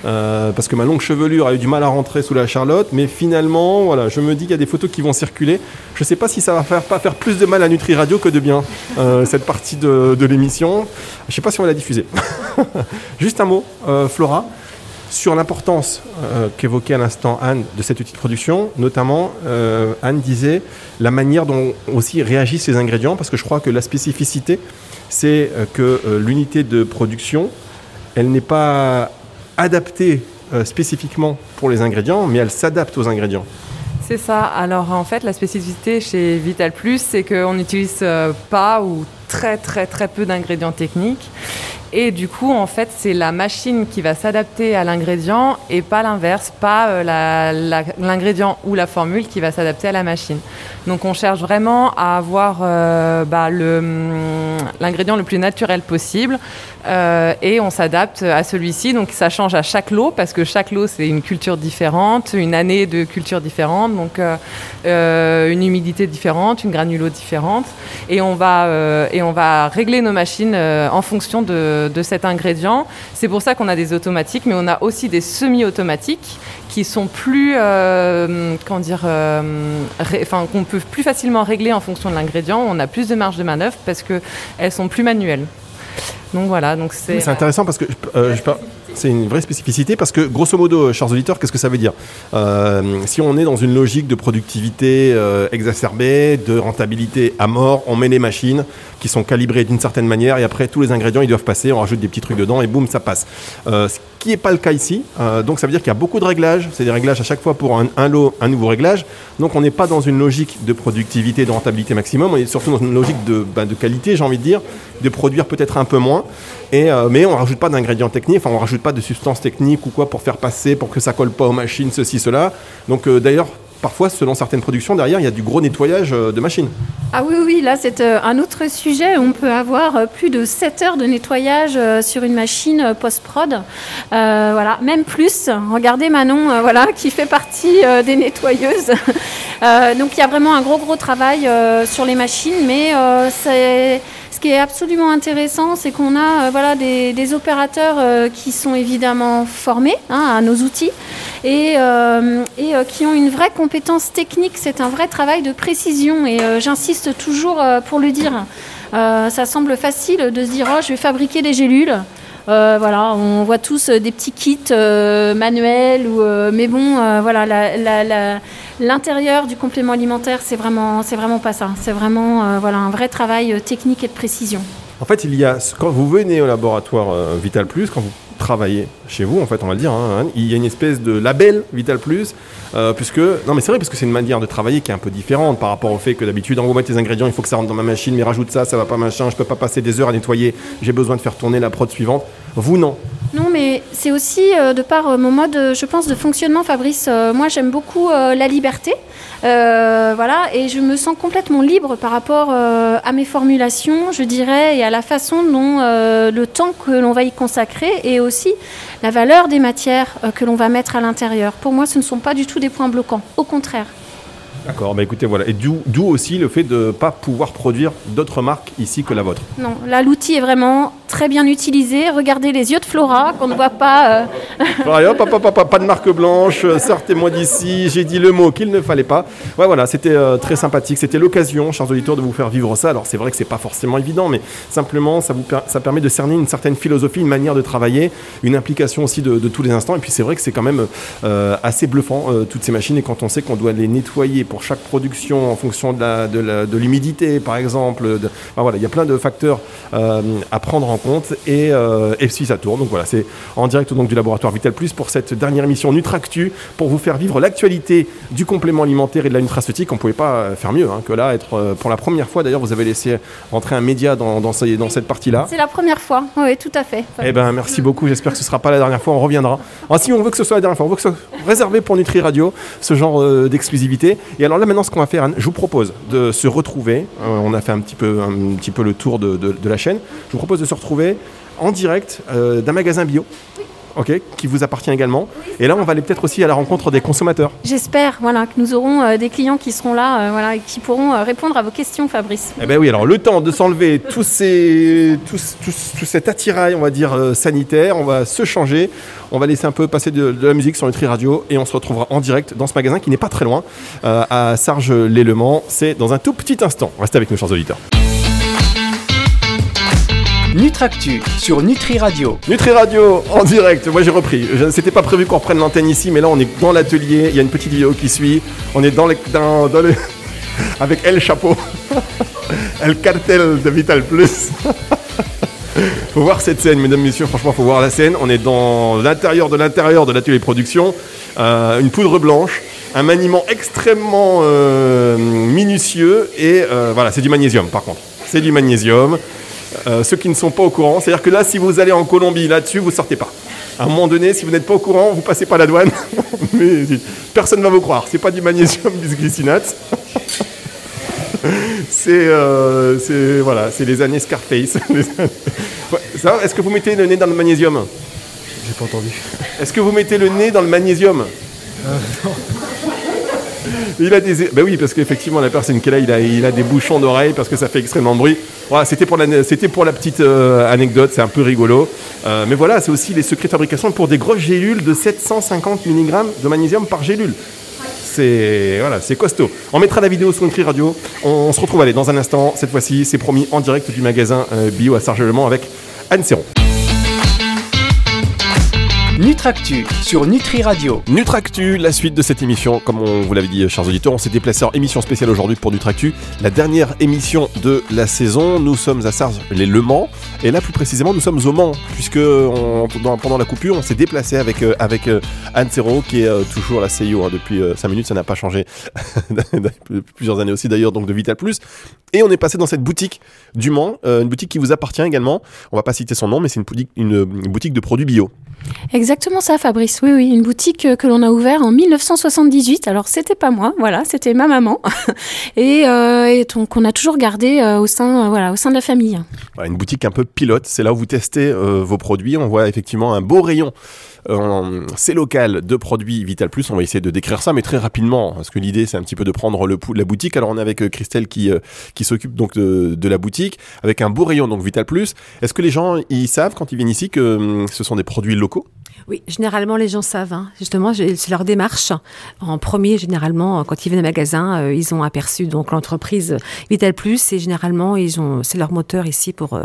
Speaker 2: Euh, parce que ma longue chevelure a eu du mal à rentrer sous la Charlotte, mais finalement, voilà, je me dis qu'il y a des photos qui vont circuler. Je ne sais pas si ça va faire, pas faire plus de mal à Nutri Radio que de bien, cette partie de, de l'émission. Je ne sais pas si on va la diffuser. [LAUGHS] Juste un mot, Flora, sur l'importance euh, qu'évoquait à l'instant Anne de cette outil de production. Notamment, euh, Anne disait la manière dont aussi réagissent les ingrédients, parce que je crois que la spécificité, c'est euh, que l'unité de production, elle n'est pas adaptée spécifiquement pour les ingrédients, mais elle s'adapte aux ingrédients.
Speaker 7: C'est ça. Alors en fait, la spécificité chez Vital Plus, c'est qu'on n'utilise pas ou très très très peu d'ingrédients techniques. Et du coup, en fait, c'est la machine qui va s'adapter à l'ingrédient et pas l'inverse, pas euh, l'ingrédient ou la formule qui va s'adapter à la machine. Donc on cherche vraiment à avoir euh, bah, hum, l'ingrédient le plus naturel possible euh, et on s'adapte à celui-ci. Donc ça change à chaque lot parce que chaque lot c'est une culture différente, une année de culture différente, donc une humidité différente, une granulo différente et on va, et on va régler nos machines en fonction de, de cet ingrédient. C'est pour ça qu'on a des automatiques mais on a aussi des semi-automatiques qui sont plus, euh, comment dire, euh, qu'on peut plus facilement régler en fonction de l'ingrédient. On a plus de marge de manœuvre parce que elles sont plus manuelles. Donc voilà, donc c'est.
Speaker 2: C'est intéressant parce que je- euh, c'est une vraie spécificité parce que grosso modo, chers auditeurs, qu'est-ce que ça veut dire? Euh, Si on est dans une logique de productivité euh, exacerbée, de rentabilité à mort, on met les machines qui sont calibrées d'une certaine manière et après tous les ingrédients ils doivent passer, on rajoute des petits trucs dedans et boum ça passe. Euh, ce qui n'est pas le cas ici, euh, donc ça veut dire qu'il y a beaucoup de réglages, c'est des réglages à chaque fois pour un, lot, un nouveau réglage. Donc on n'est pas dans une logique de productivité, de rentabilité maximum, on est surtout dans une logique de, ben, de qualité, j'ai envie de dire, de produire peut-être un peu moins. Euh, mais on ne rajoute pas d'ingrédients techniques, enfin on ne rajoute pas de substances techniques ou quoi pour faire passer, pour que ça colle pas aux machines, ceci, cela. Donc euh, d'ailleurs, parfois, selon certaines productions, derrière, il y a du gros nettoyage euh, de machines.
Speaker 3: Ah oui, oui, là c'est un autre sujet. On peut avoir plus de 7 heures de nettoyage sur une machine post-prod. Voilà, même plus. Regardez Manon, voilà, [LAUGHS] qui fait partie des nettoyeuses. [LAUGHS] Donc il y a vraiment un gros, gros travail sur les machines, mais c'est. Ce qui est absolument intéressant, c'est qu'on a euh, voilà, des, opérateurs euh, qui sont évidemment formés hein, à nos outils et, euh, qui ont une vraie compétence technique. C'est un vrai travail de précision et j'insiste toujours pour le dire. Ça semble facile de se dire oh, je vais fabriquer des gélules. Euh, voilà, on voit tous euh, des petits kits euh, manuels, ou, mais bon, voilà, l'intérieur du complément alimentaire, c'est vraiment, c'est vraiment pas ça. C'est vraiment, voilà, un vrai travail technique et de précision.
Speaker 2: En fait, il y a, quand vous venez au laboratoire euh, Vital Plus, quand vous travaillez chez vous, en fait, on va le dire, hein, hein, il y a une espèce de label Vital Plus, euh, puisque, non mais c'est vrai, parce que c'est une manière de travailler qui est un peu différente par rapport au fait que d'habitude, on va mettre les ingrédients, il faut que ça rentre dans ma machine, mais rajoute ça, ça va pas machin, je peux pas passer des heures à nettoyer, j'ai besoin de faire tourner la prod suivante. Vous, non.
Speaker 3: Non, mais c'est aussi euh, de par euh, mon mode, je pense, de fonctionnement, Fabrice. Euh, moi, j'aime beaucoup la liberté. Voilà, et je me sens complètement libre par rapport à mes formulations, je dirais, et à la façon dont le temps que l'on va y consacrer et aussi la valeur des matières que l'on va mettre à l'intérieur. Pour moi, ce ne sont pas du tout des points bloquants. Au contraire.
Speaker 2: D'accord, bah écoutez, voilà. Et d'où aussi le fait de pas pouvoir produire d'autres marques ici que la vôtre?
Speaker 3: Non, là, l'outil est vraiment très bien utilisé. Regardez les yeux de Flora qu'on ne voit pas. euh,
Speaker 2: Allez, hop, hop, hop, pas de [LAUGHS] marque blanche, euh, sortez-moi d'ici, j'ai dit le mot qu'il ne fallait pas. Ouais, voilà, c'était euh, très sympathique. C'était l'occasion, chers auditeurs, de vous faire vivre ça. Alors, c'est vrai que c'est pas forcément évident, mais simplement, ça, vous per- ça permet de cerner une certaine philosophie, une manière de travailler, une implication aussi de, de tous les instants. Et puis, c'est vrai que c'est quand même euh, assez bluffant, euh, toutes ces machines. Et quand on sait qu'on doit les nettoyer pour chaque production en fonction de la- de la- de l'humidité, par exemple, de- enfin, voilà, il y a plein de facteurs euh, à prendre en compte. Et, euh, et puis, ça tourne. Donc, voilà, c'est en direct donc, du laboratoire Vital Plus pour cette dernière émission Nutractu pour vous faire vivre l'actualité du complément alimentaire et de la nutraceutique. On ne pouvait pas faire mieux hein, que là, être euh, pour la première fois. D'ailleurs, vous avez laissé rentrer un média dans, dans, ces- dans cette partie-là.
Speaker 3: C'est la première fois. Oui, tout à fait.
Speaker 2: Eh ben, merci beaucoup. J'espère que ce ne sera pas la dernière fois. On reviendra. Alors, si on veut que ce soit la dernière fois, on veut que ce soit réservé pour Nutri Radio, ce genre euh, d'exclusivité. Et alors là, maintenant, ce qu'on va faire, Anne, je vous propose de se retrouver. Euh, on a fait un petit peu, un petit peu le tour de, de- de la chaîne. Je vous propose de se retrouver en direct euh, d'un magasin bio. ok, qui vous appartient également. Et là, on va aller peut-être aussi à la rencontre des consommateurs.
Speaker 3: J'espère voilà, que nous aurons euh, des clients qui seront là euh, voilà, et qui pourront euh, répondre à vos questions, Fabrice.
Speaker 2: Eh ben oui, alors le temps de s'enlever tous ces, tout, cet attirail, on va dire, sanitaire, on va se changer, on va laisser un peu passer de, de la musique sur Nutri Radio et on se retrouvera en direct dans ce magasin qui n'est pas très loin, à Sarges-les-Le-Mans. C'est dans un tout petit instant. Restez avec nous, chers auditeurs.
Speaker 1: Nutractu sur Nutri Radio.
Speaker 2: Nutri Radio en direct, moi j'ai repris. C'était pas prévu qu'on reprenne l'antenne ici, mais là on est dans l'atelier, il y a une petite vidéo qui suit. On est dans les, dans, dans le- [LAUGHS] avec El Chapeau, [LAUGHS] El Cartel de Vital Plus. [LAUGHS] faut voir cette scène, mesdames, messieurs, franchement, faut voir la scène. On est dans l'intérieur de l'intérieur de l'atelier production, Euh, une poudre blanche, un maniement extrêmement euh, minutieux et euh, voilà, c'est du magnésium par contre. C'est du magnésium. Euh, ceux qui ne sont pas au courant, c'est-à-dire que là, si vous allez en Colombie là-dessus, vous sortez pas. À un moment donné, si vous n'êtes pas au courant, vous passez pas la douane, [LAUGHS] mais personne ne va vous croire. C'est pas du magnésium bisglycinate. [LAUGHS] c'est euh, c'est- voilà, c'est les années Scarface. [LAUGHS] Ça Est-ce que vous mettez le nez dans le magnésium?
Speaker 5: J'ai pas entendu.
Speaker 2: Est-ce que vous mettez le nez dans le magnésium? Il a des. Ben oui, parce qu'effectivement, la personne qui est là, il a, il a des bouchons d'oreilles parce que ça fait extrêmement de bruit. Voilà, c'était pour la, petite euh, anecdote, c'est un peu rigolo. Euh, mais voilà, c'est aussi les secrets de fabrication pour des grosses gélules de 750 mg de magnésium par gélule. C'est voilà, c'est costaud. On mettra la vidéo sur Nutri Radio. On, se retrouve allez, dans un instant. Cette fois-ci, c'est promis en direct du magasin euh, bio à Sargement avec Anne Serron.
Speaker 1: Nutractu sur Nutri Radio.
Speaker 2: Nutractu, la suite de cette émission, comme on vous l'avait dit, chers auditeurs, on s'est déplacé en émission spéciale aujourd'hui pour Nutractu, la dernière émission de la saison. Nous sommes à Sarges, les Le Mans, et là plus précisément, nous sommes au Mans, puisque on- dans- pendant la coupure, on s'est déplacé avec, euh, avec euh, Anne Serrault, qui est euh, toujours la CIO hein, depuis 5 minutes, ça n'a pas changé depuis [LAUGHS] plusieurs années aussi d'ailleurs, donc de Vital Plus. Et on est passé dans cette boutique du Mans, euh, une boutique qui vous appartient également. On va pas citer son nom, mais c'est une boutique, une- une boutique de produits bio.
Speaker 3: Exactement ça, Fabrice. Oui, oui, une boutique euh, que l'on a ouverte en 1978. Alors, c'était pas moi, voilà, c'était ma maman. [LAUGHS] et, euh, donc, on a toujours gardé euh, au sein, euh, voilà, au sein de la famille.
Speaker 2: Une boutique un peu pilote, c'est là où vous testez vos produits. On voit effectivement un beau rayon. c'est local de produits Vital Plus. On va essayer de décrire ça, mais très rapidement, parce que l'idée c'est un petit peu de prendre le pouls de la boutique. Alors on est avec Christelle qui, qui s'occupe donc de, de la boutique, avec un beau rayon donc Vital Plus. Est-ce que les gens ils savent quand ils viennent ici que hum, ce sont des produits locaux?
Speaker 8: Oui, généralement les gens savent. hein. Justement, c'est leur démarche. En premier, généralement, quand ils viennent au magasin, euh, ils ont aperçu donc l'entreprise Vital Plus et généralement ils ont, c'est leur moteur ici pour euh,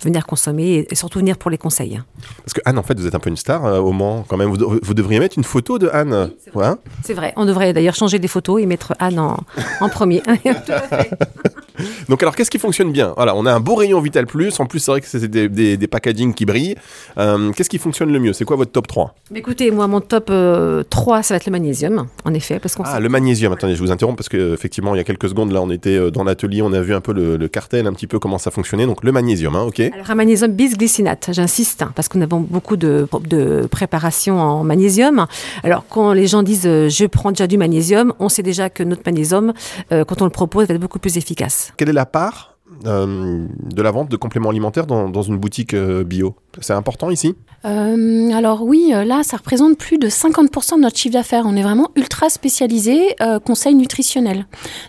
Speaker 8: venir consommer et, et surtout venir pour les conseils.
Speaker 2: Parce que Anne, en fait, vous êtes un peu une star euh, au Mans quand même. Vous, de- vous devriez mettre une photo de Anne. Ouais, hein?
Speaker 8: C'est vrai. On devrait d'ailleurs changer les photos et mettre Anne en, en premier. [LAUGHS]
Speaker 2: Donc alors qu'est-ce qui fonctionne bien? Voilà, on a un beau rayon Vital Plus. En plus, c'est vrai que c'est des, des, des packaging qui brillent. Qu'est-ce qui fonctionne le mieux? C'est quoi votre top 3
Speaker 8: Mais écoutez, moi, mon top euh, 3, ça va être le magnésium, en effet, parce qu'on
Speaker 2: Ah, le magnésium. Attendez, je vous interromps parce que effectivement, il y a quelques secondes, là, on était euh, dans l'atelier, on a vu un peu le, le cartel, un petit peu comment ça fonctionnait. Donc le magnésium, hein, ok.
Speaker 8: Alors, un magnésium bisglycinate, j'insiste, hein, parce que nous avons beaucoup de, de préparation en magnésium. Alors, quand les gens disent euh, je prends déjà du magnésium, on sait déjà que notre magnésium, euh, quand on le propose, va être beaucoup plus efficace.
Speaker 2: Quelle est la part euh, de la vente de compléments alimentaires dans, dans une boutique euh, bio C'est important ici?
Speaker 3: Euh, alors oui, là, ça représente plus de 50% de notre chiffre d'affaires. On est vraiment ultra spécialisé euh, conseil nutritionnel.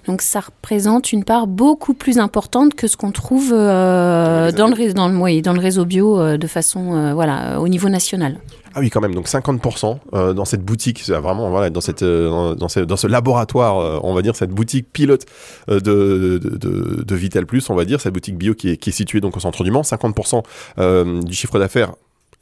Speaker 3: Donc ça représente une part beaucoup plus importante que ce qu'on trouve dans, le, dans, le, oui, dans le réseau bio de façon, voilà, au niveau national.
Speaker 2: Ah oui, quand même. Donc 50% euh, dans cette boutique, c'est vraiment voilà, dans cette euh, dans ce, laboratoire, euh, on va dire cette boutique pilote de, de, Vital Plus, on va dire cette boutique bio qui est, qui est située donc au centre du Mans. 50% euh, du chiffre d'affaires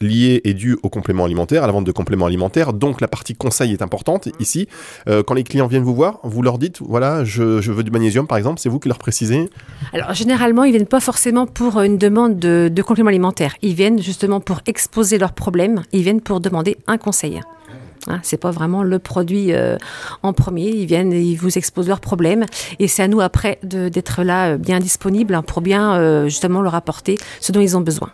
Speaker 2: lié et dû aux compléments alimentaires, à la vente de compléments alimentaires. Donc la partie conseil est importante ici. Euh, quand les clients viennent vous voir, vous leur dites voilà, je, je veux du magnésium par exemple, c'est vous qui leur précisez.
Speaker 8: Alors, généralement, ils viennent pas forcément pour une demande de, de complément alimentaire. Ils viennent justement pour exposer leurs problèmes. Ils viennent pour demander un conseil. Hein, c'est pas vraiment le produit euh, en premier. Ils viennent, ils vous exposent leurs problèmes, et c'est à nous après d'être là, euh, bien disponible, pour bien euh, justement leur apporter ce dont ils ont besoin.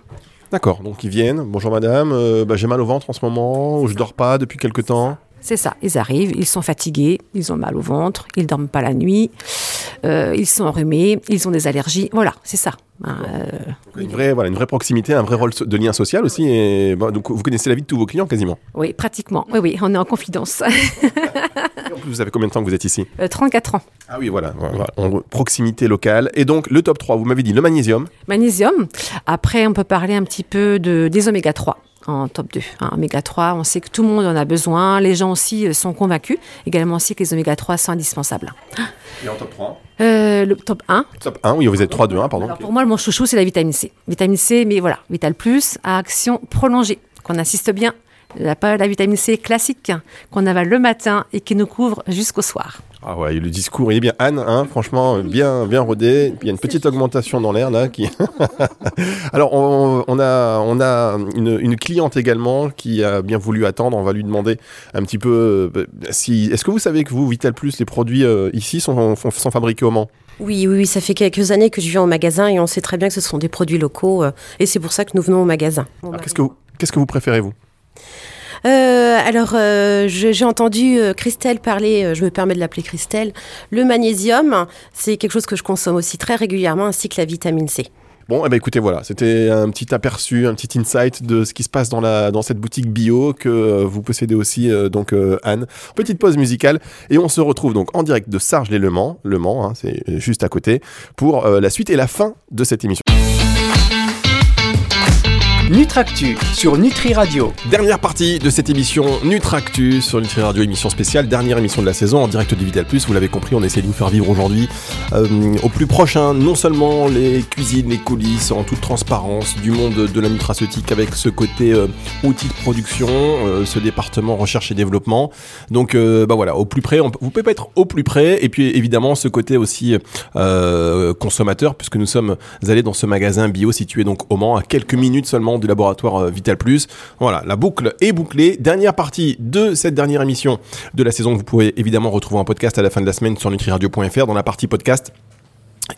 Speaker 2: D'accord, donc ils viennent. Bonjour madame, euh, bah, j'ai mal au ventre en ce moment, ou je dors pas depuis quelque temps.
Speaker 8: C'est ça. Ils arrivent, ils sont fatigués, ils ont mal au ventre, ils dorment pas la nuit, euh, ils sont enrhumés, ils ont des allergies. Voilà, c'est ça. Hein, euh,
Speaker 2: Une vraie, voilà, une vraie proximité, un vrai rôle de lien social aussi. Et, bon, donc vous connaissez la vie de tous vos clients quasiment.
Speaker 8: Oui, pratiquement. Oui, oui, on est en confidence. [LAUGHS]
Speaker 2: Vous avez combien de temps que vous êtes ici?
Speaker 8: Euh, 34 ans.
Speaker 2: Ah oui, voilà, voilà, en proximité locale. Et donc le top 3, vous m'avez dit le magnésium.
Speaker 8: Magnésium. Après, on peut parler un petit peu de, des oméga 3 en top 2. Hein, oméga 3, on sait que tout le monde en a besoin. Les gens aussi euh, sont convaincus. Également aussi que les oméga 3 sont indispensables.
Speaker 2: Et en top 3
Speaker 8: Euh, le top 1,
Speaker 2: Top 1, oui, vous êtes 3, 2, 1, pardon.
Speaker 8: Alors pour moi, mon chouchou, c'est la vitamine C. Vitamine C, mais voilà, Vital Plus à action prolongée, qu'on insiste bien. La, pas la vitamine C classique qu'on avale le matin et qui nous couvre jusqu'au soir.
Speaker 2: Ah ouais, le discours, il est bien. Anne, hein, franchement, bien, bien rodé. Il y a une petite augmentation dans l'air là. Qui... [LAUGHS] Alors, on, on a, on a une, une cliente également qui a bien voulu attendre. On va lui demander un petit peu euh, si. Est-ce que vous savez que vous, Vital Plus, les produits euh, ici sont, sont, sont fabriqués au Mans?
Speaker 9: Oui, oui, oui, ça fait quelques années que je viens au magasin et on sait très bien que ce sont des produits locaux euh, et c'est pour ça que nous venons au magasin.
Speaker 2: Alors, Qu'est-ce que vous, qu'est-ce que vous préférez vous?
Speaker 9: Euh, alors, euh, j'ai entendu euh, Christelle parler, je me permets de l'appeler Christelle, le magnésium, c'est quelque chose que je consomme aussi très régulièrement, ainsi que la vitamine C.
Speaker 2: Bon, eh ben écoutez, voilà, c'était un petit aperçu, un petit insight de ce qui se passe dans, cette boutique bio que vous possédez aussi, donc Anne. Petite pause musicale et on se retrouve donc en direct de Sarges-les-Le Mans, Le Mans, hein, c'est juste à côté, pour la suite et la fin de cette émission.
Speaker 1: Nutractu sur Nutri Radio.
Speaker 2: Dernière partie de cette émission Nutractus sur Nutri Radio, émission spéciale, dernière émission de la saison en direct de Vital Plus. Vous l'avez compris, on essaie de vous faire vivre aujourd'hui euh, au plus proche, hein, non seulement les cuisines, les coulisses, en toute transparence du monde de la nutraceutique avec ce côté euh, outil de production, euh, ce département recherche et développement. Donc, euh, bah voilà, au plus près, on, vous pouvez pas être au plus près. Et puis évidemment, ce côté aussi consommateur, puisque nous sommes allés dans ce magasin bio situé donc au Mans, à quelques minutes seulement du laboratoire euh, Vital Plus. Voilà, la boucle est bouclée. Dernière partie de cette dernière émission de la saison que vous pouvez évidemment retrouver en podcast à la fin de la semaine sur nutriradio.fr dans la partie podcast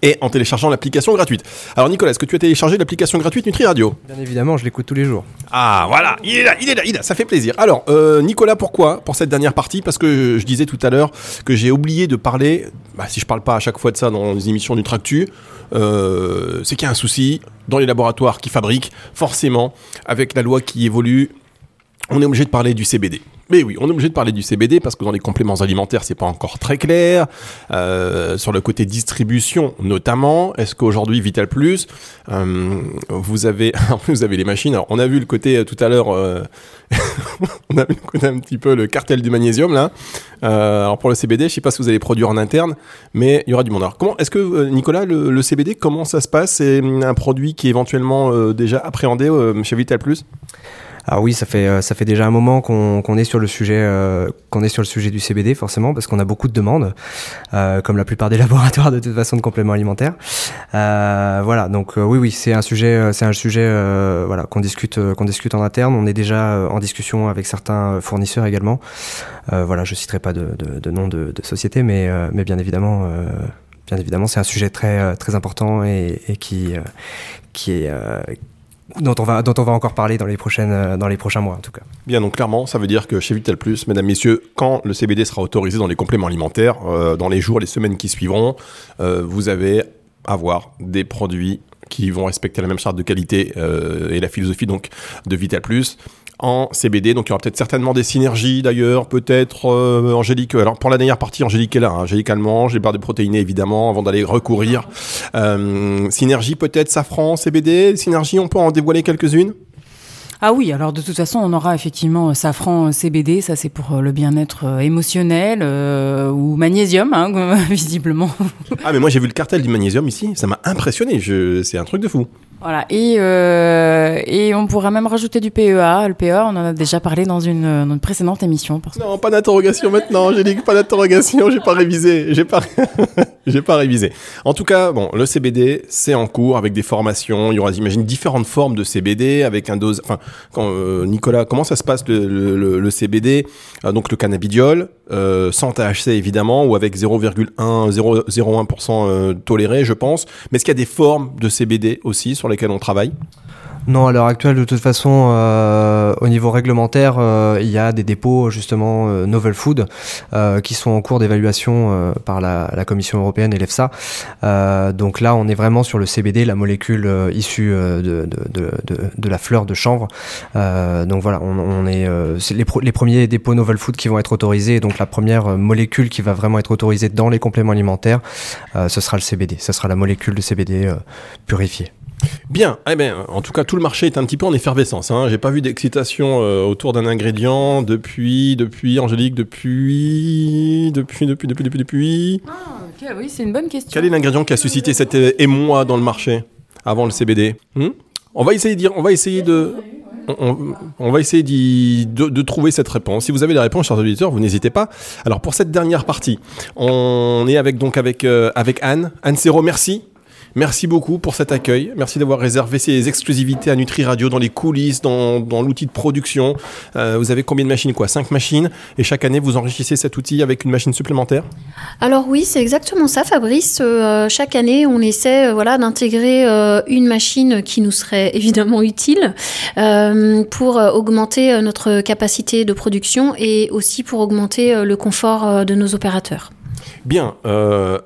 Speaker 2: et en téléchargeant l'application gratuite. Alors Nicolas, est-ce que tu as téléchargé l'application gratuite Nutri Radio?
Speaker 5: Bien évidemment, je l'écoute tous les jours.
Speaker 2: Ah voilà, il est là, il est là, il est là, ça fait plaisir. Alors euh, Nicolas, pourquoi pour cette dernière partie? Parce que je, je disais tout à l'heure que j'ai oublié de parler, bah, si je parle pas à chaque fois de ça dans les émissions du Tractu, euh, c'est qu'il y a un souci dans les laboratoires qui fabriquent, forcément, avec la loi qui évolue, on est obligé de parler du CBD. Mais oui, on est obligé de parler du CBD parce que dans les compléments alimentaires, c'est pas encore très clair. Euh, sur le côté distribution, notamment, est-ce qu'aujourd'hui Vital Plus, euh, vous avez, [LAUGHS] les machines. On a vu le côté euh, tout à l'heure, [LAUGHS] on a vu un petit peu le cartel du magnésium là. Alors pour le CBD, je sais pas si vous allez produire en interne, mais il y aura du monde. Alors comment, est-ce que Nicolas, le, CBD, comment ça se passe? C'est hum, un produit qui est éventuellement déjà appréhendé chez Vital Plus?
Speaker 5: Ah oui, ça fait euh, ça fait déjà un moment qu'on est sur le sujet euh, qu'on est sur le sujet du CBD forcément parce qu'on a beaucoup de demandes, euh, comme la plupart des [LAUGHS] laboratoires de toute façon de compléments alimentaires. Voilà, donc oui oui c'est un sujet c'est un sujet voilà qu'on discute qu'on discute en interne. On est déjà en discussion avec certains fournisseurs également. Voilà, je citerai pas de, nom de, société, mais bien évidemment. c'est un sujet très très important et, qui est dont on va encore parler dans les prochaines euh, dans les prochains mois en tout cas.
Speaker 2: Bien, donc clairement, ça veut dire que chez Vital Plus, mesdames, messieurs, quand le CBD sera autorisé dans les compléments alimentaires, euh, dans les jours, les semaines qui suivront, euh, vous à avoir des produits qui vont respecter la même charte de qualité et la philosophie donc de Vital Plus en CBD. Donc il y aura peut-être certainement des synergies d'ailleurs, peut-être euh, Angélique. Alors pour la dernière partie, Angélique est là. hein. Angélique Allemand, j'ai barres de protéinés évidemment avant d'aller recourir. Euh, synergie peut-être safran, CBD. Synergie, on peut en dévoiler quelques-unes?
Speaker 4: Ah oui, alors de toute façon, on aura effectivement euh, safran euh, CBD, ça c'est pour euh, le bien-être euh, émotionnel euh, ou magnésium, hein, [LAUGHS] visiblement.
Speaker 2: Ah mais moi j'ai vu le cartel du magnésium ici, ça m'a impressionné, je... c'est un truc de fou.
Speaker 4: Voilà, et, euh, et on pourra même rajouter du PEA. Le PEA, on en a déjà parlé dans une, euh, précédente émission.
Speaker 2: Non, pas d'interrogation maintenant, Angélique, pas d'interrogation, j'ai pas révisé, j'ai pas, [LAUGHS] j'ai pas révisé. En tout cas, bon, le CBD, c'est en cours avec des formations, il y aura, j'imagine, différentes formes de CBD avec un dose, enfin, euh, Nicolas, comment ça se passe le, CBD Donc le cannabidiol, sans THC évidemment, ou avec 0,1, 0,01% euh, toléré, je pense. Mais est-ce qu'il y a des formes de CBD aussi sur lesquelles on travaille
Speaker 5: Non, à l'heure actuelle, de toute façon, euh, au niveau réglementaire, euh, il y a des dépôts justement euh, novel food qui sont en cours d'évaluation par la, Commission européenne et l'EFSA. Donc là, on est vraiment sur le CBD, la molécule issue de, la fleur de chanvre. Donc voilà, on, est, les, premiers dépôts novel food qui vont être autorisés. Donc la première molécule qui va vraiment être autorisée dans les compléments alimentaires, ce sera le CBD. Ce sera la molécule de CBD purifiée.
Speaker 2: Bien, eh ben, en tout cas, tout le marché est un petit peu en effervescence. Hein. J'ai pas vu d'excitation euh, autour d'un ingrédient depuis, depuis, Angélique, depuis, depuis, depuis, depuis, depuis, depuis.
Speaker 4: Ah, ok, oui, c'est une bonne question.
Speaker 2: Quel est l'ingrédient qui a suscité cet euh, émoi dans le marché avant le CBD Hmm? On va essayer de dire, on va essayer de. On, va essayer de, de trouver cette réponse. Si vous avez des réponses, chers auditeurs, vous n'hésitez pas. Alors pour cette dernière partie, on est avec donc avec euh, avec Anne. Anne Serrault, merci. Merci beaucoup pour cet accueil. Merci d'avoir réservé ces exclusivités à Nutri Radio dans les coulisses, dans, dans l'outil de production. Euh, vous avez combien de machines quoi? Cinq machines. Et chaque année, vous enrichissez cet outil avec une machine supplémentaire?
Speaker 3: Alors oui, c'est exactement ça, Fabrice. Euh, chaque année, on essaie euh, voilà, d'intégrer une machine qui nous serait [LAUGHS] évidemment utile pour augmenter notre capacité de production et aussi pour augmenter le confort de nos opérateurs.
Speaker 2: Bien, euh,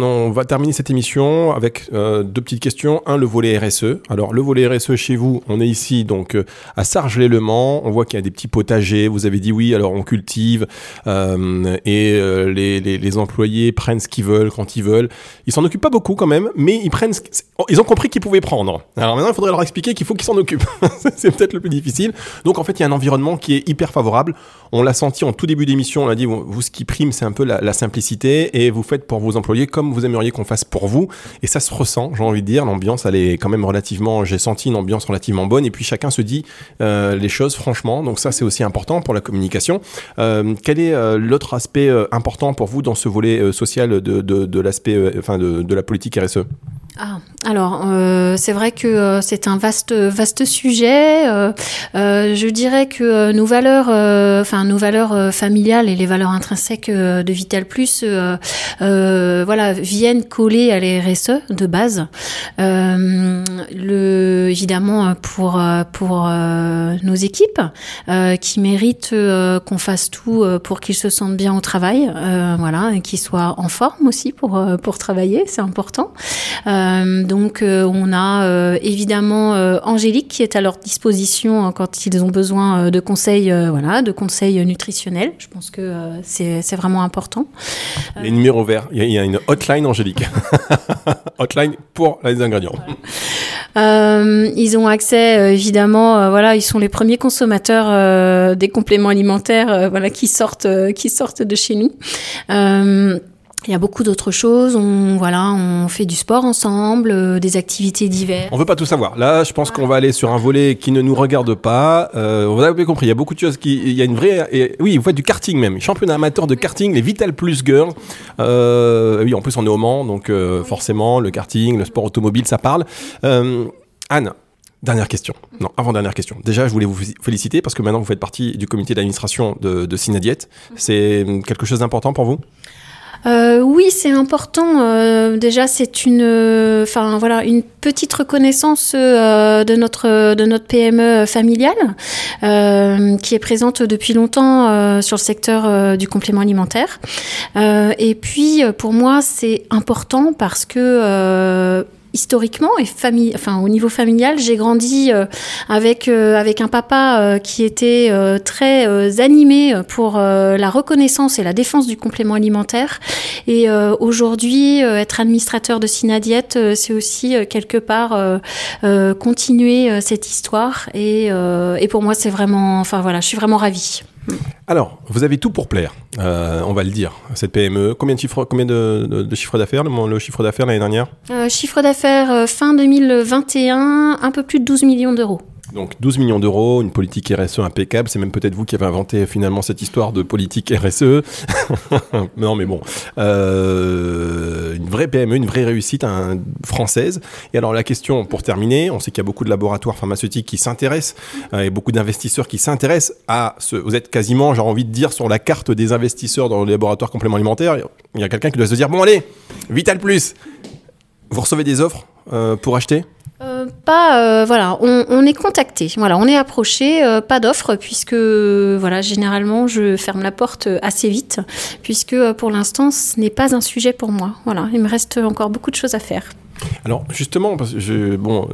Speaker 2: on, va terminer cette émission avec euh, deux petites questions. Un, le volet RSE. Alors, le volet RSE chez vous, on est ici donc euh, à Sarges-les-Le-Mans. On voit qu'il y a des petits potagers. Vous avez dit oui, alors on cultive euh, et les, employés prennent ce qu'ils veulent quand ils veulent. Ils s'en occupent pas beaucoup quand même, mais ils prennent. oh, Ils ont compris qu'ils pouvaient prendre. Alors maintenant, il faudrait leur expliquer qu'il faut qu'ils s'en occupent. [LAUGHS] C'est peut-être le plus difficile. Donc en fait, il y a un environnement qui est hyper favorable. On l'a senti en tout début d'émission. On a dit, vous, ce qui prime, c'est un peu la, la simplicité et vous faites pour vos employés comme vous aimeriez qu'on fasse pour vous. Et ça se ressent, j'ai envie de dire. L'ambiance, elle est quand même relativement, j'ai senti une ambiance relativement bonne. Et puis chacun se dit euh, les choses franchement. Donc ça, c'est aussi important pour la communication. Euh, quel est euh, l'autre aspect important pour vous dans ce volet social de, l'aspect, enfin de la politique RSE
Speaker 3: Ah, alors, euh, c'est vrai que euh, c'est un vaste, vaste sujet. Euh, je dirais que nos valeurs, familiales et les valeurs intrinsèques de Vital Plus, viennent coller à la RSE de base. Le, évidemment pour nos équipes qui méritent qu'on fasse tout pour qu'ils se sentent bien au travail, voilà, et qu'ils soient en forme aussi pour travailler, c'est important. Donc euh, on a euh, évidemment euh, Angélique qui est à leur disposition hein, quand ils ont besoin euh, de conseils, euh, voilà, de conseils nutritionnels. Je pense que euh, c'est vraiment important.
Speaker 2: Les numéros verts, il y, a- il y a une hotline Angélique. [LAUGHS] hotline pour les ingrédients.
Speaker 3: Euh, ils ont accès euh, évidemment, euh, voilà, ils sont les premiers consommateurs euh, des compléments alimentaires, euh, voilà, qui sortent, euh, qui sortent de chez nous. Il y a beaucoup d'autres choses. On voilà, on fait du sport ensemble, euh, des activités diverses.
Speaker 2: On veut pas tout savoir. Là, je pense qu'on va aller sur un volet qui ne nous regarde pas. Euh, vous avez compris, il y a beaucoup de choses qui. Il y a une vraie. et- oui, vous faites du karting même. Championnat amateur de karting, les Vital Plus Girls. Euh, oui, en plus, on est au Mans, donc euh, forcément, le karting, le sport automobile, ça parle. Euh, Anne. Dernière question. Non, avant-dernière question. Déjà, je voulais vous féliciter parce que maintenant vous faites partie du comité d'administration de, de. C'est quelque chose d'important pour vous?
Speaker 3: Euh, oui, c'est important. Euh, déjà, c'est une, euh, enfin voilà, une petite reconnaissance euh, de notre de notre PME familiale euh, qui est présente depuis longtemps euh, sur le secteur du complément alimentaire. Et puis, pour moi, c'est important parce que historiquement et famille, enfin au niveau familial, j'ai grandi euh, avec euh, avec un papa euh, qui était euh, très euh, animé pour euh, la reconnaissance et la défense du complément alimentaire. Et aujourd'hui, être administrateur de Synadiet, euh, c'est aussi quelque part continuer cette histoire. Et, et pour moi, c'est vraiment, enfin voilà, je suis vraiment ravie.
Speaker 2: Alors, vous avez tout pour plaire, euh, on va le dire, cette PME. Combien de chiffres, combien de, chiffres d'affaires, le, le chiffre d'affaires l'année dernière?
Speaker 3: Euh, chiffre d'affaires euh, fin 2021, un peu plus de 12 millions d'euros.
Speaker 2: Donc 12 millions d'euros, une politique RSE impeccable. C'est même peut-être vous qui avez inventé finalement cette histoire de politique RSE. [LAUGHS] non mais bon, euh, une vraie PME, une vraie réussite française. Et alors la question pour terminer, on sait qu'il y a beaucoup de laboratoires pharmaceutiques qui s'intéressent euh, et beaucoup d'investisseurs qui s'intéressent à ce. Vous êtes quasiment, j'ai envie de dire, sur la carte des investisseurs dans les laboratoires compléments alimentaires. Il y a quelqu'un qui doit se dire bon allez, Vital Plus. Vous recevez des offres euh, pour acheter?
Speaker 3: Euh, pas euh, voilà, on, est contacté, voilà, on est approché, euh, pas d'offre puisque, voilà, généralement je ferme la porte assez vite puisque pour l'instant ce n'est pas un sujet pour moi. Voilà, il me reste encore beaucoup de choses à faire.
Speaker 2: Alors justement, parce que bon,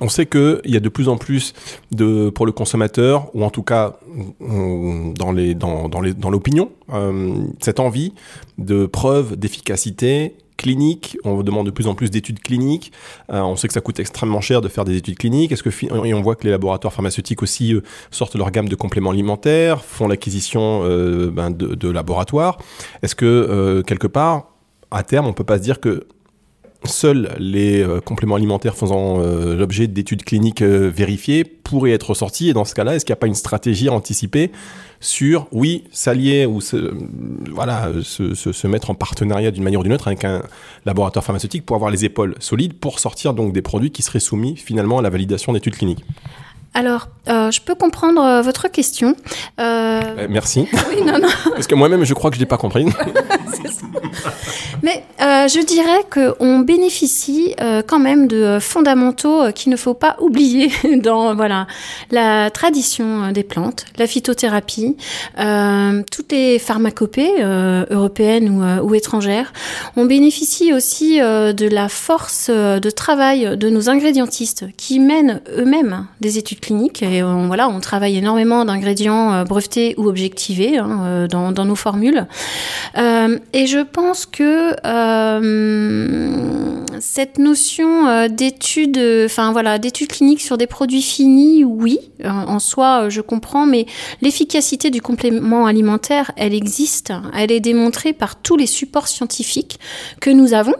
Speaker 2: on sait qu'il y a de plus en plus de, pour le consommateur, ou en tout cas dans les, dans, dans l'opinion, cette envie de preuves d'efficacité clinique. On demande de plus en plus d'études cliniques. Euh, on sait que ça coûte extrêmement cher de faire des études cliniques. Est-ce que et on voit que les laboratoires pharmaceutiques aussi euh, sortent leur gamme de compléments alimentaires, font l'acquisition euh, ben, de, laboratoires. Est-ce que quelque part, à terme, on peut pas se dire que seuls les euh, compléments alimentaires faisant euh, l'objet d'études cliniques euh, vérifiées pourraient être sortis. Et dans ce cas-là, est-ce qu'il n'y a pas une stratégie anticipée sur, oui, s'allier ou se, se mettre en partenariat d'une manière ou d'une autre avec un laboratoire pharmaceutique pour avoir les épaules solides pour sortir donc des produits qui seraient soumis finalement à la validation d'études cliniques?
Speaker 3: Alors, euh, je peux comprendre euh, votre question. Euh,
Speaker 2: Euh, Merci. [LAUGHS]
Speaker 3: oui, non, non.
Speaker 2: Parce que moi-même, je crois que je n'ai pas compris. [LAUGHS]
Speaker 3: Mais euh, je dirais qu'on bénéficie quand même de fondamentaux qu'il ne faut pas oublier [LAUGHS] dans voilà la tradition des plantes, la phytothérapie, toutes les pharmacopées européennes ou, ou étrangères. On bénéficie aussi de la force de travail de nos ingrédientistes qui mènent eux-mêmes des études cliniques et on, voilà on travaille énormément d'ingrédients euh, brevetés ou objectivés hein, euh, dans, nos formules. Euh, et je pense que euh, cette notion euh, d'études, euh, enfin voilà, d'études cliniques sur des produits finis, oui, euh, en soi, euh, je comprends, mais l'efficacité du complément alimentaire, elle existe, elle est démontrée par tous les supports scientifiques que nous avons,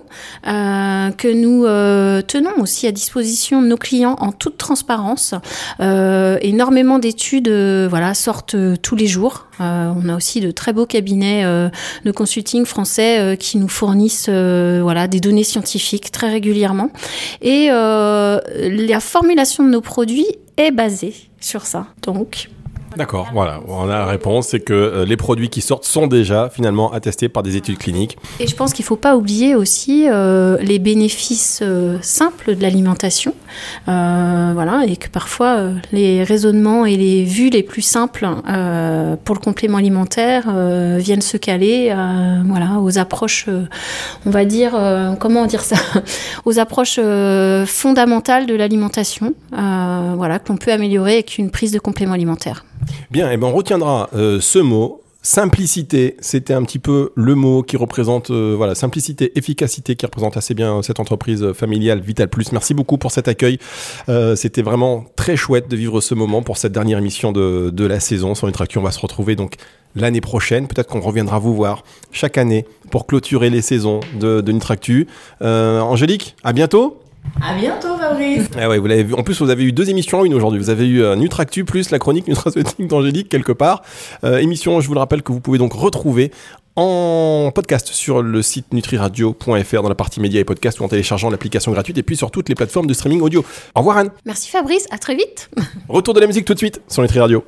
Speaker 3: euh, que nous euh, tenons aussi à disposition de nos clients en toute transparence. Euh, énormément d'études, euh, voilà, sortent euh, tous les jours. On a aussi de très beaux cabinets de consulting français qui nous fournissent voilà, des données scientifiques très régulièrement. Et la formulation de nos produits est basée sur ça. Donc,
Speaker 2: D'accord, voilà. On a la réponse, c'est que euh, les produits qui sortent sont déjà finalement attestés par des études cliniques.
Speaker 3: Et je pense qu'il ne faut pas oublier aussi euh, les bénéfices euh, simples de l'alimentation. Voilà, et que parfois les raisonnements et les vues les plus simples pour le complément alimentaire viennent se caler voilà, aux approches, on va dire, comment dire ça, [LAUGHS] aux approches fondamentales de l'alimentation, voilà, qu'on peut améliorer avec une prise de complément alimentaire.
Speaker 2: Bien, et ben on retiendra euh, ce mot. Simplicité, c'était un petit peu le mot qui représente, euh, voilà, simplicité, efficacité, qui représente assez bien euh, cette entreprise familiale Vital Plus. Merci beaucoup pour cet accueil. C'était vraiment très chouette de vivre ce moment pour cette dernière émission de, de la saison sur Nutractu. On va se retrouver donc l'année prochaine. Peut-être qu'on reviendra vous voir chaque année pour clôturer les saisons de, de Nutractu. Angélique, à bientôt.
Speaker 4: À bientôt, Fabrice.
Speaker 2: Ah ouais, vous l'avez vu. En plus, vous avez eu deux émissions en une aujourd'hui. Vous avez eu euh, Nutractu plus la chronique nutraceutique d'Angélique quelque part. Euh, émission, je vous le rappelle, que vous pouvez donc retrouver en podcast sur le site nutriradio.fr dans la partie médias et podcasts ou en téléchargeant l'application gratuite et puis sur toutes les plateformes de streaming audio. Au revoir Anne.
Speaker 3: Merci Fabrice, à très vite.
Speaker 2: Retour de la musique tout de suite sur Nutri Radio.